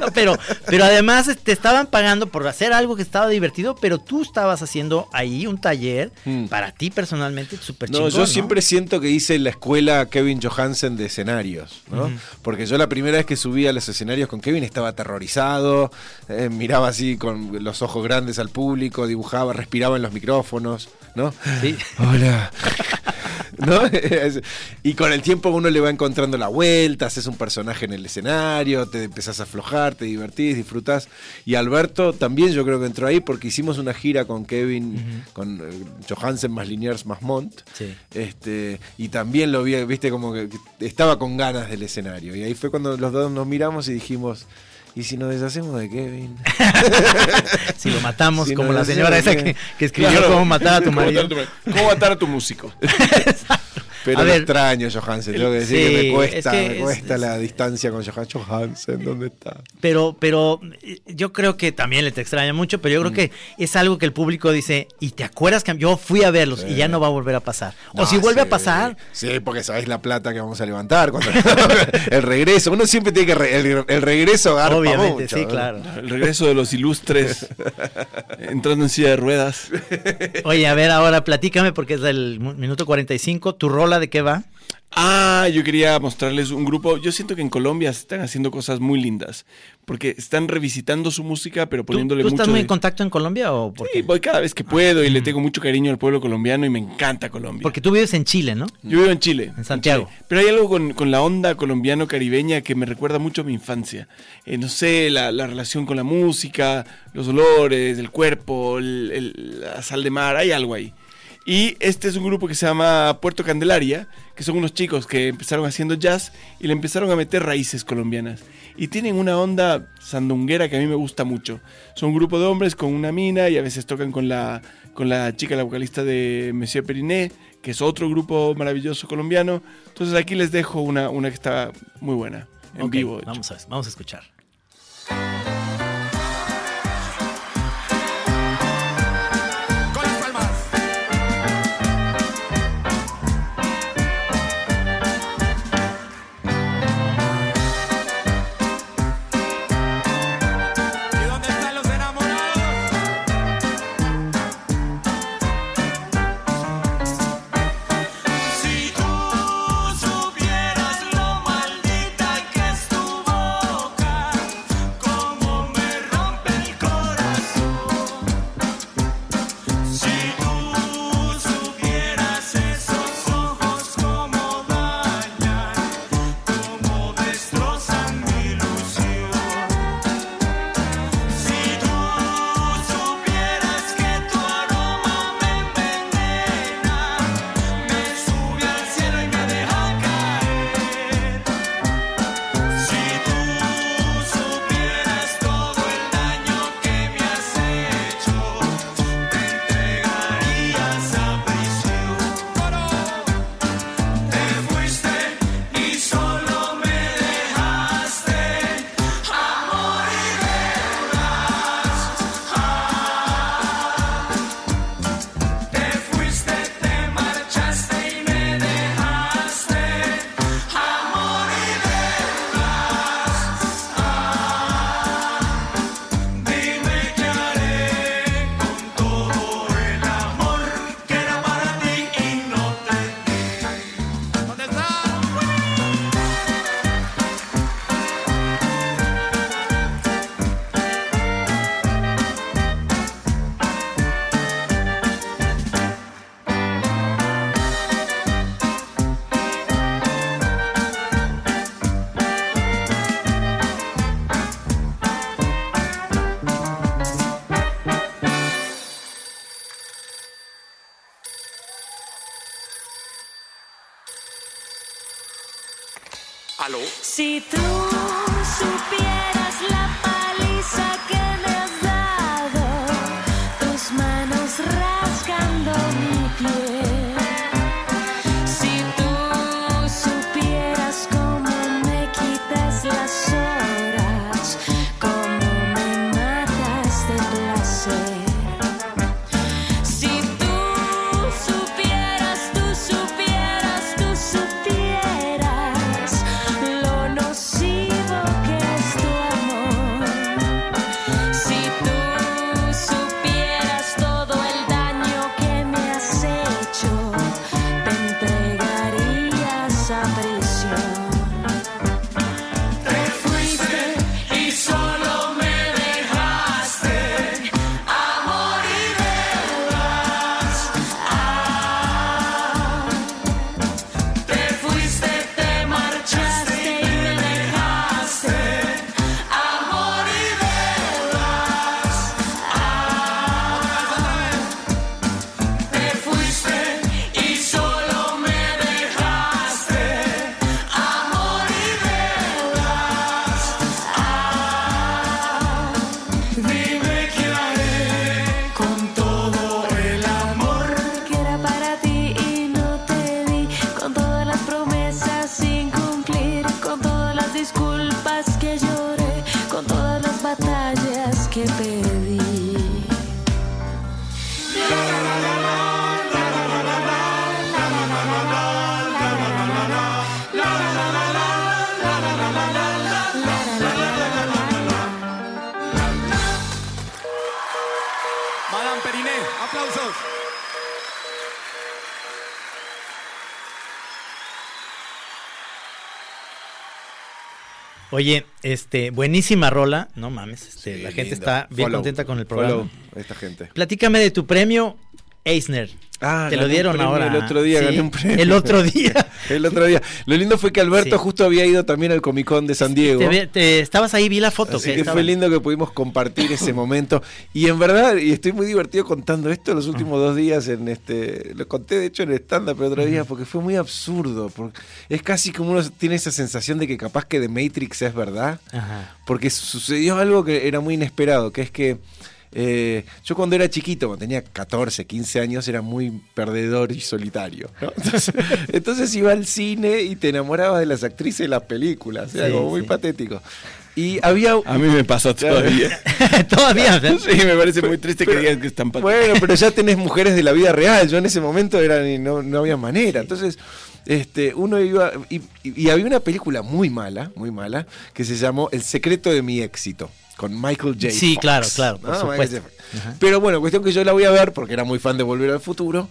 No, pero, pero además te estaban pagando por hacer algo que estaba divertido, pero tú estabas haciendo ahí un taller Mm. para ti personalmente súper No, chingón. yo siempre siento que hice la escuela Kevin Johansen de escenarios, ¿no? Porque yo la primera vez que subí los escenarios con Kevin estaba aterrorizado, eh, miraba así con los ojos grandes al público, dibujaba, respiraba en los micrófonos, ¿no? Sí. Hola. ¿No? Y con el tiempo uno le va encontrando la vuelta, haces un personaje en el escenario, te empezás a aflojar, te divertís, disfrutás. Y Alberto también yo creo que entró ahí porque hicimos una gira con Kevin, con eh, Johansen más Liniers más Montt. Sí. Este, y también lo vi, viste, como que estaba con ganas del escenario. Y ahí fue cuando los dos nos miramos y dijimos, ¿y si nos deshacemos de Kevin? Si lo matamos, Si como no, la señora esa que, que escribió Claro. cómo matar a tu ¿Cómo marido. matar a tu- ¿Cómo matar a tu músico? Pero A lo ver. extraño, Johansen. Tengo que decir que Sí, me cuesta, es que me es- cuesta es- la distancia con Johan Johansen. ¿Dónde está? Pero, pero yo creo que también le te extraña mucho, pero yo Mm. creo que es algo que el público dice, y te acuerdas que yo fui a verlos y ya no va a volver a pasar. o si vuelve sí, a pasar, Sí, porque sabéis la plata que vamos a levantar. Cuando, el regreso. Uno siempre tiene que. re- el, el regreso garpa obviamente, mucho, sí, ¿no? claro. El regreso de los ilustres entrando en silla de ruedas. Oye, a ver, ahora platícame porque es del minuto 45, ¿tu rola de qué va? Ah, yo quería mostrarles un grupo. Yo siento que en Colombia se están haciendo cosas muy lindas. Porque están revisitando su música, pero ¿Tú, poniéndole tú estás mucho. muy de- en contacto en Colombia o por Sí, qué? voy cada vez que puedo y le tengo mucho cariño al pueblo colombiano y me encanta Colombia. Porque tú vives en Chile, ¿no? Yo vivo en Chile. En Santiago. Chile. Pero hay algo con, con la onda colombiano-caribeña que me recuerda mucho a mi infancia. Eh, no sé, la, la relación con la música, los olores, el cuerpo, el- el- la sal de mar, hay algo ahí. Y este es un grupo que se llama Puerto Candelaria, que son unos chicos que empezaron haciendo jazz y le empezaron a meter raíces colombianas. Y tienen una onda sandunguera que a mí me gusta mucho. Son un grupo de hombres con una mina y a veces tocan con la, con la chica, la vocalista de Monsieur Periné, que es otro grupo maravilloso colombiano. Entonces aquí les dejo una, una que está muy buena, en vivo. Vamos a, vamos a escuchar. Este, buenísima rola. No mames, este, Sí, la gente lindo. está bien Follow, contenta con el programa. follow esta gente. Platícame de tu premio Eisner. Ah, Te lo dieron ahora. El otro día Sí, gané un premio. El otro día. el otro día. Lo lindo fue que Alberto Sí. justo había ido también al Comic Con de San Diego. Te estabas ahí, vi la foto. Así que que fue lindo que pudimos compartir ese momento. Y en verdad, y estoy muy divertido contando esto los últimos dos días en este. Lo conté de hecho en el stand-up el otro día, porque fue muy absurdo. Porque es casi como uno tiene esa sensación de que capaz que The Matrix es verdad. Porque sucedió algo que era muy inesperado, que es que eh, yo cuando era chiquito, cuando tenía 14, 15 años, era muy perdedor y solitario. ¿no? Entonces, entonces iba al cine y te enamorabas de las actrices de las películas. Era Sí, como muy sí. patético. Y había... A mí me pasó todavía. Todavía. Sí, me parece muy triste que digas que están Bueno, pero ya tenés mujeres de la vida real. Yo en ese momento era, no, no había manera. Entonces, este, uno iba. Y había una película muy mala, muy mala, que se llamó El secreto de mi éxito. Con Michael J. Sí, Fox. claro, claro, por Ah, supuesto. Pero bueno, cuestión que yo la voy a ver porque era muy fan de Volver al Futuro.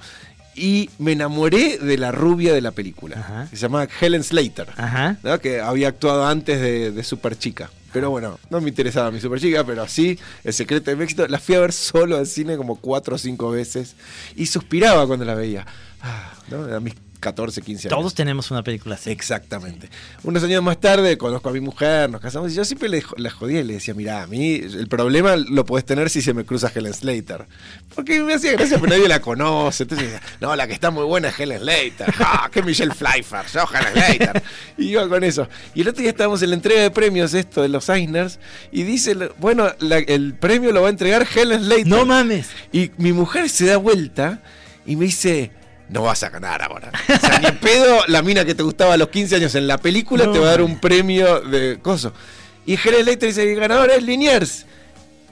Y me enamoré de la rubia de la película. Ajá. Se llama Helen Slater. Ajá. ¿no? que había actuado antes de, de Super Chica. Pero bueno, no me interesaba mi Super Chica, pero sí, El secreto de mi éxito, la fui a ver solo al cine como cuatro o cinco veces y suspiraba cuando la veía. Ah, ¿no? A mis 14, 15 años. Todos tenemos una película así. Exactamente. Unos años más tarde conozco a mi mujer, nos casamos y yo siempre le, la jodía y le decía, mira, a mí el problema lo podés tener si se me cruza Helen Slater. Porque me hacía gracia, pero nadie la conoce. Entonces decía, no, la que está muy buena es Helen Slater. ¡Ah, que Michelle Pfeiffer! ¡Yo, Helen Slater! Y iba con eso. Y el otro día estábamos en la entrega de premios esto de los Eisners y dice, bueno, la- el premio lo va a entregar Helen Slater. No mames. Y mi mujer se da vuelta y me dice, no vas a ganar ahora. O sea, ni pedo la mina que te gustaba a los 15 años en la película No. te va a dar un premio de coso. Y Helen Slater dice, el ganador es Liniers.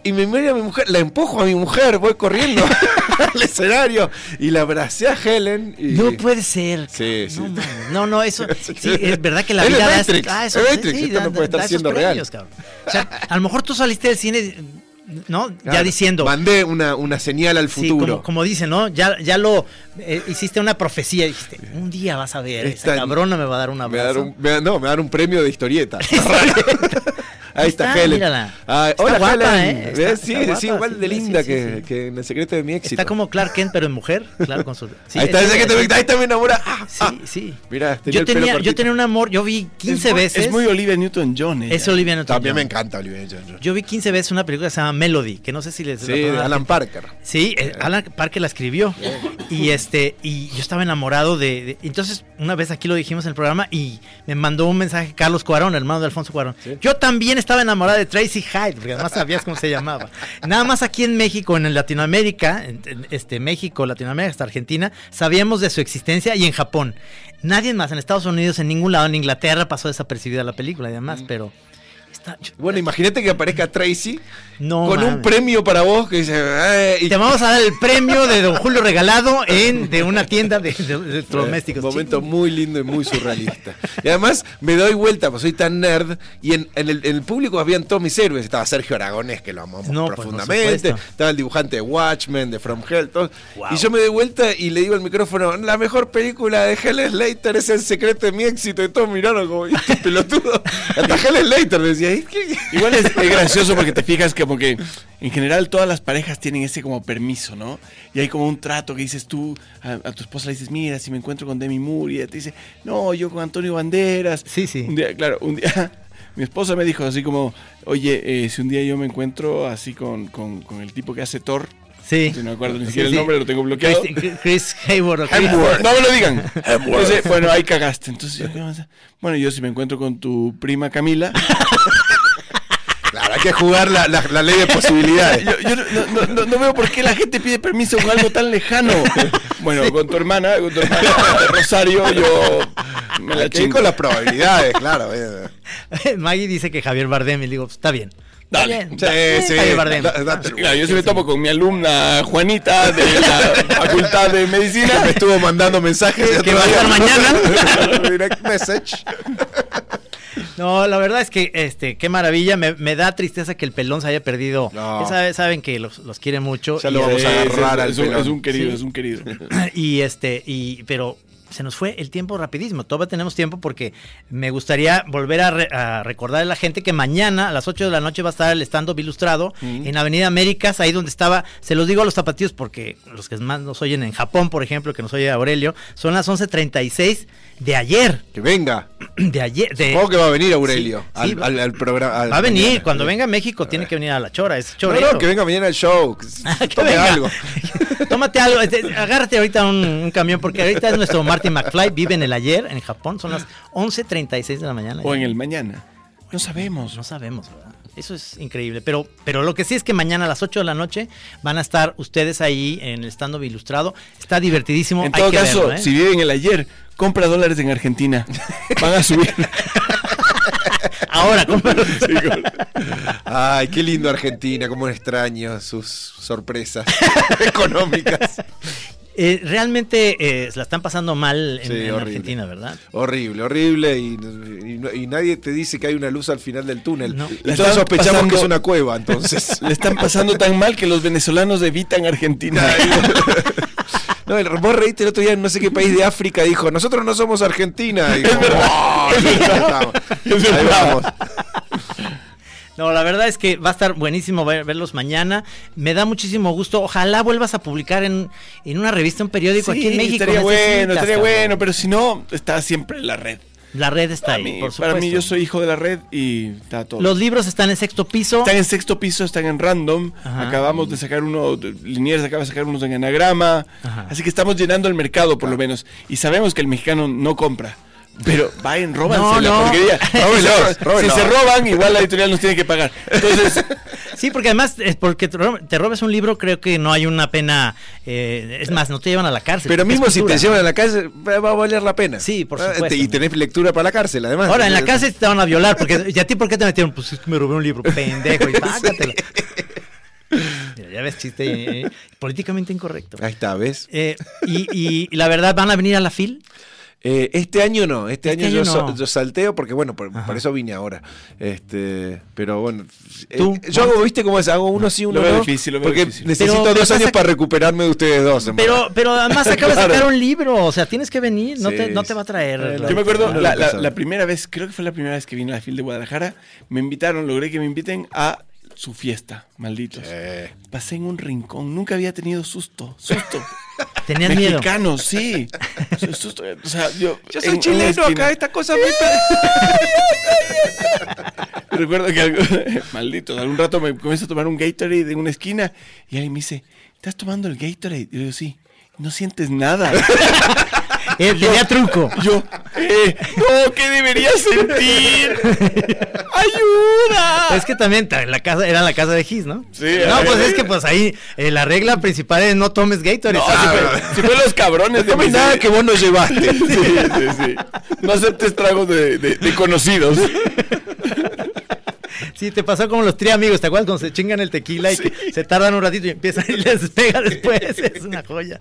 Y me mira a mi mujer, la empujo a mi mujer, voy corriendo al escenario y la abracé a Helen. Y... No puede ser. Sí, sí. No, no, no, eso. Sí, es verdad que la Es vida da Matrix, ah, eso, es sí, Matrix, sí, esto no da- puede estar da siendo real. premios. O sea, a lo mejor tú saliste del cine, ¿no? ya diciendo. Mandé una, una señal al Sí, futuro. como, como dicen, ¿no? Ya, ya lo eh, hiciste una profecía. Dijiste, un día vas a ver, esa Esta- cabrona me va a dar un me va a dar abrazo. un- me va- no, me va a dar un premio de historieta. Ahí está, Está, Helen. mírala. Ay, Está hola, guapa, Helen. ¿eh? Sí, está sí, igual de sí, linda sí, que, sí. que en el secreto de mi éxito. Está como Clark Kent, pero en mujer. Claro, con su. sí, ahí está, que te, es- ahí está mi enamora. Ah, Sí, ah. sí. Mira, tenía Yo el pelo tenía, yo tenía un amor, yo vi 15 es muy, veces. Es muy Olivia Newton-John. ella. Es Olivia Newton-John. También me encanta Olivia Newton-John. Yo vi 15 veces una película que se llama Melody, que no sé si les Sí, de Alan Parker. Sí, eh, Alan Parker la escribió. Y este, y yo estaba enamorado de, de- Entonces, una vez aquí lo dijimos en el programa y me mandó un mensaje Carlos Cuarón, hermano de Alfonso Cuarón. Yo también estaba enamorada de Tracy Hyde, porque además sabías cómo se llamaba. Nada más aquí en México, en Latinoamérica, en- en este México, Latinoamérica, hasta Argentina, sabíamos de su existencia y en Japón. Nadie más en Estados Unidos, en ningún lado, en Inglaterra pasó desapercibida la película y demás, pero. está- Bueno, imagínate que aparezca Tracy no con un premio para vos que dice. "Eh", y Te vamos a dar el premio de Don Julio regalado en de una tienda de, de- de electrodomésticos. Un momento muy lindo y muy surrealista. y además me doy vuelta, pues soy tan nerd. Y en, en el, en el público habían todos mis héroes. Estaba Sergio Aragonés, que lo amamos No, pues, profundamente. Estaba el dibujante de Watchmen, de From Hell. todos. Wow. Y yo me doy vuelta y le digo al micrófono: La mejor película de Helen Slater es el secreto de mi éxito. Y todos miraron como este pelotudo. Hasta Helen Slater decía. Igual es, es gracioso porque te fijas que como que en general todas las parejas tienen ese como permiso, ¿no? Y hay como un trato que dices tú, a, a tu esposa le dices, mira, si me encuentro con Demi Moore, y ella te dice, no, yo con Antonio Banderas. Sí, sí. Un día, claro, un día mi esposa me dijo así como, oye, eh, si un día yo me encuentro así con, con, con el tipo que hace Thor, Sí. si no me acuerdo ni siquiera sí. el nombre, lo tengo bloqueado. Chris, Chris Hayward. o Chris- Hemsworth. No me lo digan. Entonces, bueno, ahí cagaste. Entonces, yo, bueno, yo si me encuentro con tu prima Camila, que jugar la, la- la ley de posibilidades. yo, yo no, no- no- no veo por qué la gente pide permiso con algo tan lejano. Bueno, con tu hermana, con tu hermana Rosario, yo me la chingo. con las probabilidades, claro. eh. Maggie dice que Javier Bardem y le digo, está bien. Dale. Sí, sí. Javier Bardem. Da-. Claro, yo sí me tomo con mi alumna Juanita de la Facultad de Medicina. me estuvo mandando mensajes. Que va a estar mañana. Direct message. No, la verdad es que, este, qué maravilla. Me, me da tristeza que el pelón se haya perdido. No. Ya sabe- saben que los, los quiere mucho. Ya y, lo vamos a agarrar al es, un, pelón. es un querido, Sí. es un querido. y este, y, pero se nos fue el tiempo rapidísimo. Todavía tenemos tiempo porque me gustaría volver a, re- a recordar a la gente que mañana a las 8 de la noche va a estar el stand-up ilustrado en Avenida Américas, ahí donde estaba, se los digo a los zapatillos porque los que más nos oyen en Japón, por ejemplo, que nos oye Aurelio, son las 11.36 de ayer. Que venga. De ayer. De, Supongo que va a venir Aurelio Sí, al, sí, va- al- al programa. al Va a venir, mañana. cuando venga a México tiene que venir a la chora, es No, chorero. no, que venga mañana al show. que Que Tome venga. algo. Tómate algo, agárrate ahorita un, un camión, porque ahorita es nuestro Marty McFly, vive en el ayer, en Japón, son las 11.36 de la mañana. O en el mañana. No sabemos. No sabemos, ¿verdad? Eso es increíble, pero, pero lo que sí es que mañana a las 8 de la noche van a estar ustedes ahí en el stand-up ilustrado, está divertidísimo. En hay todo que caso, verlo, ¿eh? si viven el ayer, compra dólares en Argentina. Van a subir. Ahora, cómpralo. Ay, qué lindo Argentina, cómo extraño sus sorpresas económicas. Eh, realmente eh, la están pasando mal en, Sí, en horrible. Argentina, ¿verdad? Horrible, horrible. Y, y no- y nadie te dice que hay una luz al final del túnel. No. Y todos sospechamos pasando- que es una cueva, entonces. Le están pasando tan mal que los venezolanos evitan Argentina. No, el, vos reíste el otro día en no sé qué país de África, dijo, nosotros no somos Argentina. Y dijo, "Oh, ahí estamos. Ahí vamos. No, la verdad es que va a estar buenísimo ver- verlos mañana. Me da muchísimo gusto. Ojalá vuelvas a publicar en, en una revista, un periódico aquí en México. Estaría bueno, estaría cabrón. bueno, pero si no, está siempre en la red. La red está Para ahí, mí, por supuesto. para mí, yo soy hijo de la red y está todo. Los libros están en sexto piso. Están en sexto piso, están en random. Ajá. Acabamos de sacar uno, Liniers acaba de sacar unos en anagrama. Ajá. Así que estamos llenando el mercado, por lo menos. Y sabemos que el mexicano no compra. Pero vayan, róbanse No, la no. porquería. Róbenlos, si, se, róbenlos. si se roban, igual la editorial nos tiene que pagar. Entonces, Sí, porque además, es porque te ro- te robes un libro, creo que no hay una pena. eh, es más, no te llevan a la cárcel. Pero mismo si te llevan a la cárcel, va a valer la pena. Sí, por Ah, supuesto. Y tenés lectura para la cárcel, además. Ahora, en la cárcel te van a violar. porque ¿Y a ti por qué te metieron? Pues es que me robé un libro, pendejo. Y págatelo. Mira, ya ves, chiste eh, políticamente incorrecto. Ahí está, ¿ves? Eh, y, y- y la verdad, ¿van a venir a la FIL? Eh, este año no, este, Este año, año yo, so- no. yo salteo porque bueno, por, por eso vine ahora. Este, pero bueno, eh, ¿Tú? yo hago, viste cómo es, hago uno sí, uno Lo veo no, difícil, lo veo porque difícil. necesito Pero dos años para recuperarme de ustedes dos. Pero, pero además acabas de Claro. sacar un libro, o sea, tienes que venir, no, Sí, te, no te va a sí. traer. Yo me acuerdo, la, la- la primera vez, creo que fue la primera vez que vino a la FIL de Guadalajara, me invitaron, logré que me inviten a su fiesta, malditos. Pasé en un rincón, nunca había tenido susto, susto. Tenías miedo. Mexicanos, sí. O sea, yo, soy chileno acá, esta cosa me Recuerdo que algo, maldito, algún rato me comienzo a tomar un Gatorade en una esquina y alguien me dice, ¿estás tomando el Gatorade? Y yo digo, sí. No sientes nada. Eh, tenía truco. Yo, eh, no, ¿qué debería sentir? ¡Ayuda! Es que también ta- la casa era la casa de Gis, ¿no? Sí, No, pues es que pues ahí eh, la regla principal es no tomes Gatorade. No, Ah, si fue, si fue los cabrones No me mis- nada que vos no llevaste. Sí, sí, sí. No aceptes tragos de, de- de conocidos. Sí, te pasó como los tres amigos, ¿te acuerdas cuando se chingan el tequila y se tardan un ratito y empiezan y les pega después? Es una joya.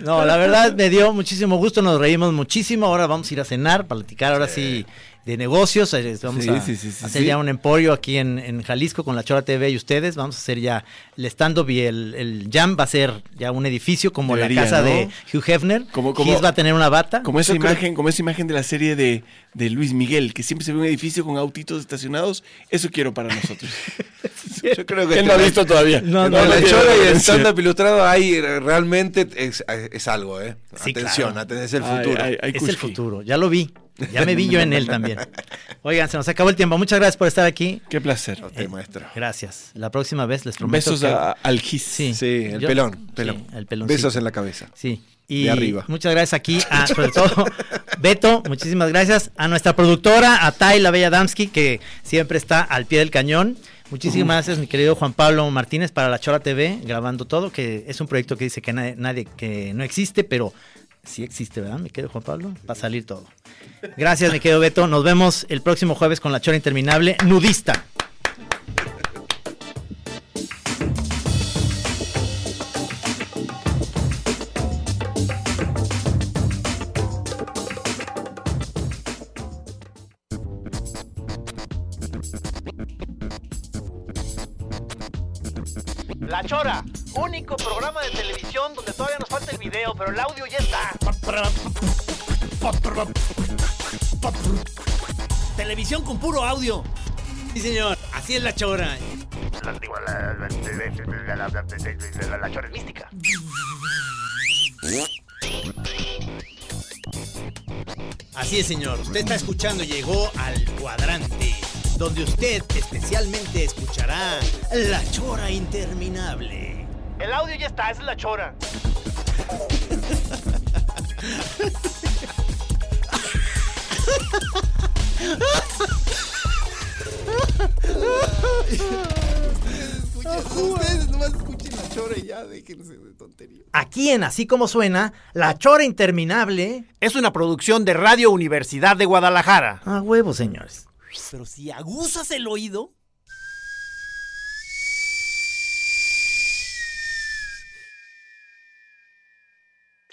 No, la verdad me dio muchísimo gusto, nos reímos muchísimo. Ahora vamos a ir a cenar, platicar ahora sí de negocios. eh, Vamos Sí, a sí, sí, sí, hacer sí. ya un emporio aquí en, en Jalisco con la Chora TV y ustedes. Vamos a hacer ya el stand-up y el, el jam va a ser ya un edificio como Debería, la casa ¿no? de Hugh Hefner. Como- como- Gis va a tener una bata. Como esa Yo creo- imagen, como esa imagen de la serie de, de Luis Miguel, que siempre se ve un edificio con autitos estacionados. Eso quiero para nosotros. Yo creo que Él no ha visto todavía. No, la chora y el stand-up ilustrado ahí eh, realmente es, es algo, ¿eh? Sí, Atención, claro. atención, es el futuro. ay, ay, Es el futuro, ya lo vi. Ya me vi yo en él también. Oigan, se nos acabó el tiempo. Muchas gracias por estar aquí. Qué placer. Ok, maestro. Gracias. La próxima vez les prometo. Besos que- a- al Gis. Sí. Sí, el Yo- pelón, sí, pelón. el. Besos en la cabeza. Sí. Y De arriba. muchas gracias aquí a, sobre todo, Beto, muchísimas gracias. A nuestra productora, a Tai La Bella Damsky, que siempre está al pie del cañón. Muchísimas gracias, mi querido Juan Pablo Martínez, para la Chora TV, grabando todo, que es un proyecto que dice que nadie, nadie- que no existe, pero sí existe, ¿verdad, mi querido Juan Pablo? Va a salir todo. Gracias, mi querido Beto. Nos vemos el próximo jueves con la Chora Interminable Nudista. La Chora, único programa de televisión donde todavía nos falta el video, pero el audio ya está. Televisión con puro audio. Sí, señor. Así es la Chora. La, Chora es mística. Así es, señor. Usted está escuchando, llegó al cuadrante, donde usted especialmente escuchará la chora interminable. El audio ya está, esa es la Chora. Ustedes nomás escuchen la chora y ya déjense de tonterías. Aquí en Así Como Suena, la Chora Interminable. Es una producción de Radio Universidad de Guadalajara. A huevo, señores. Pero si aguzas el oído,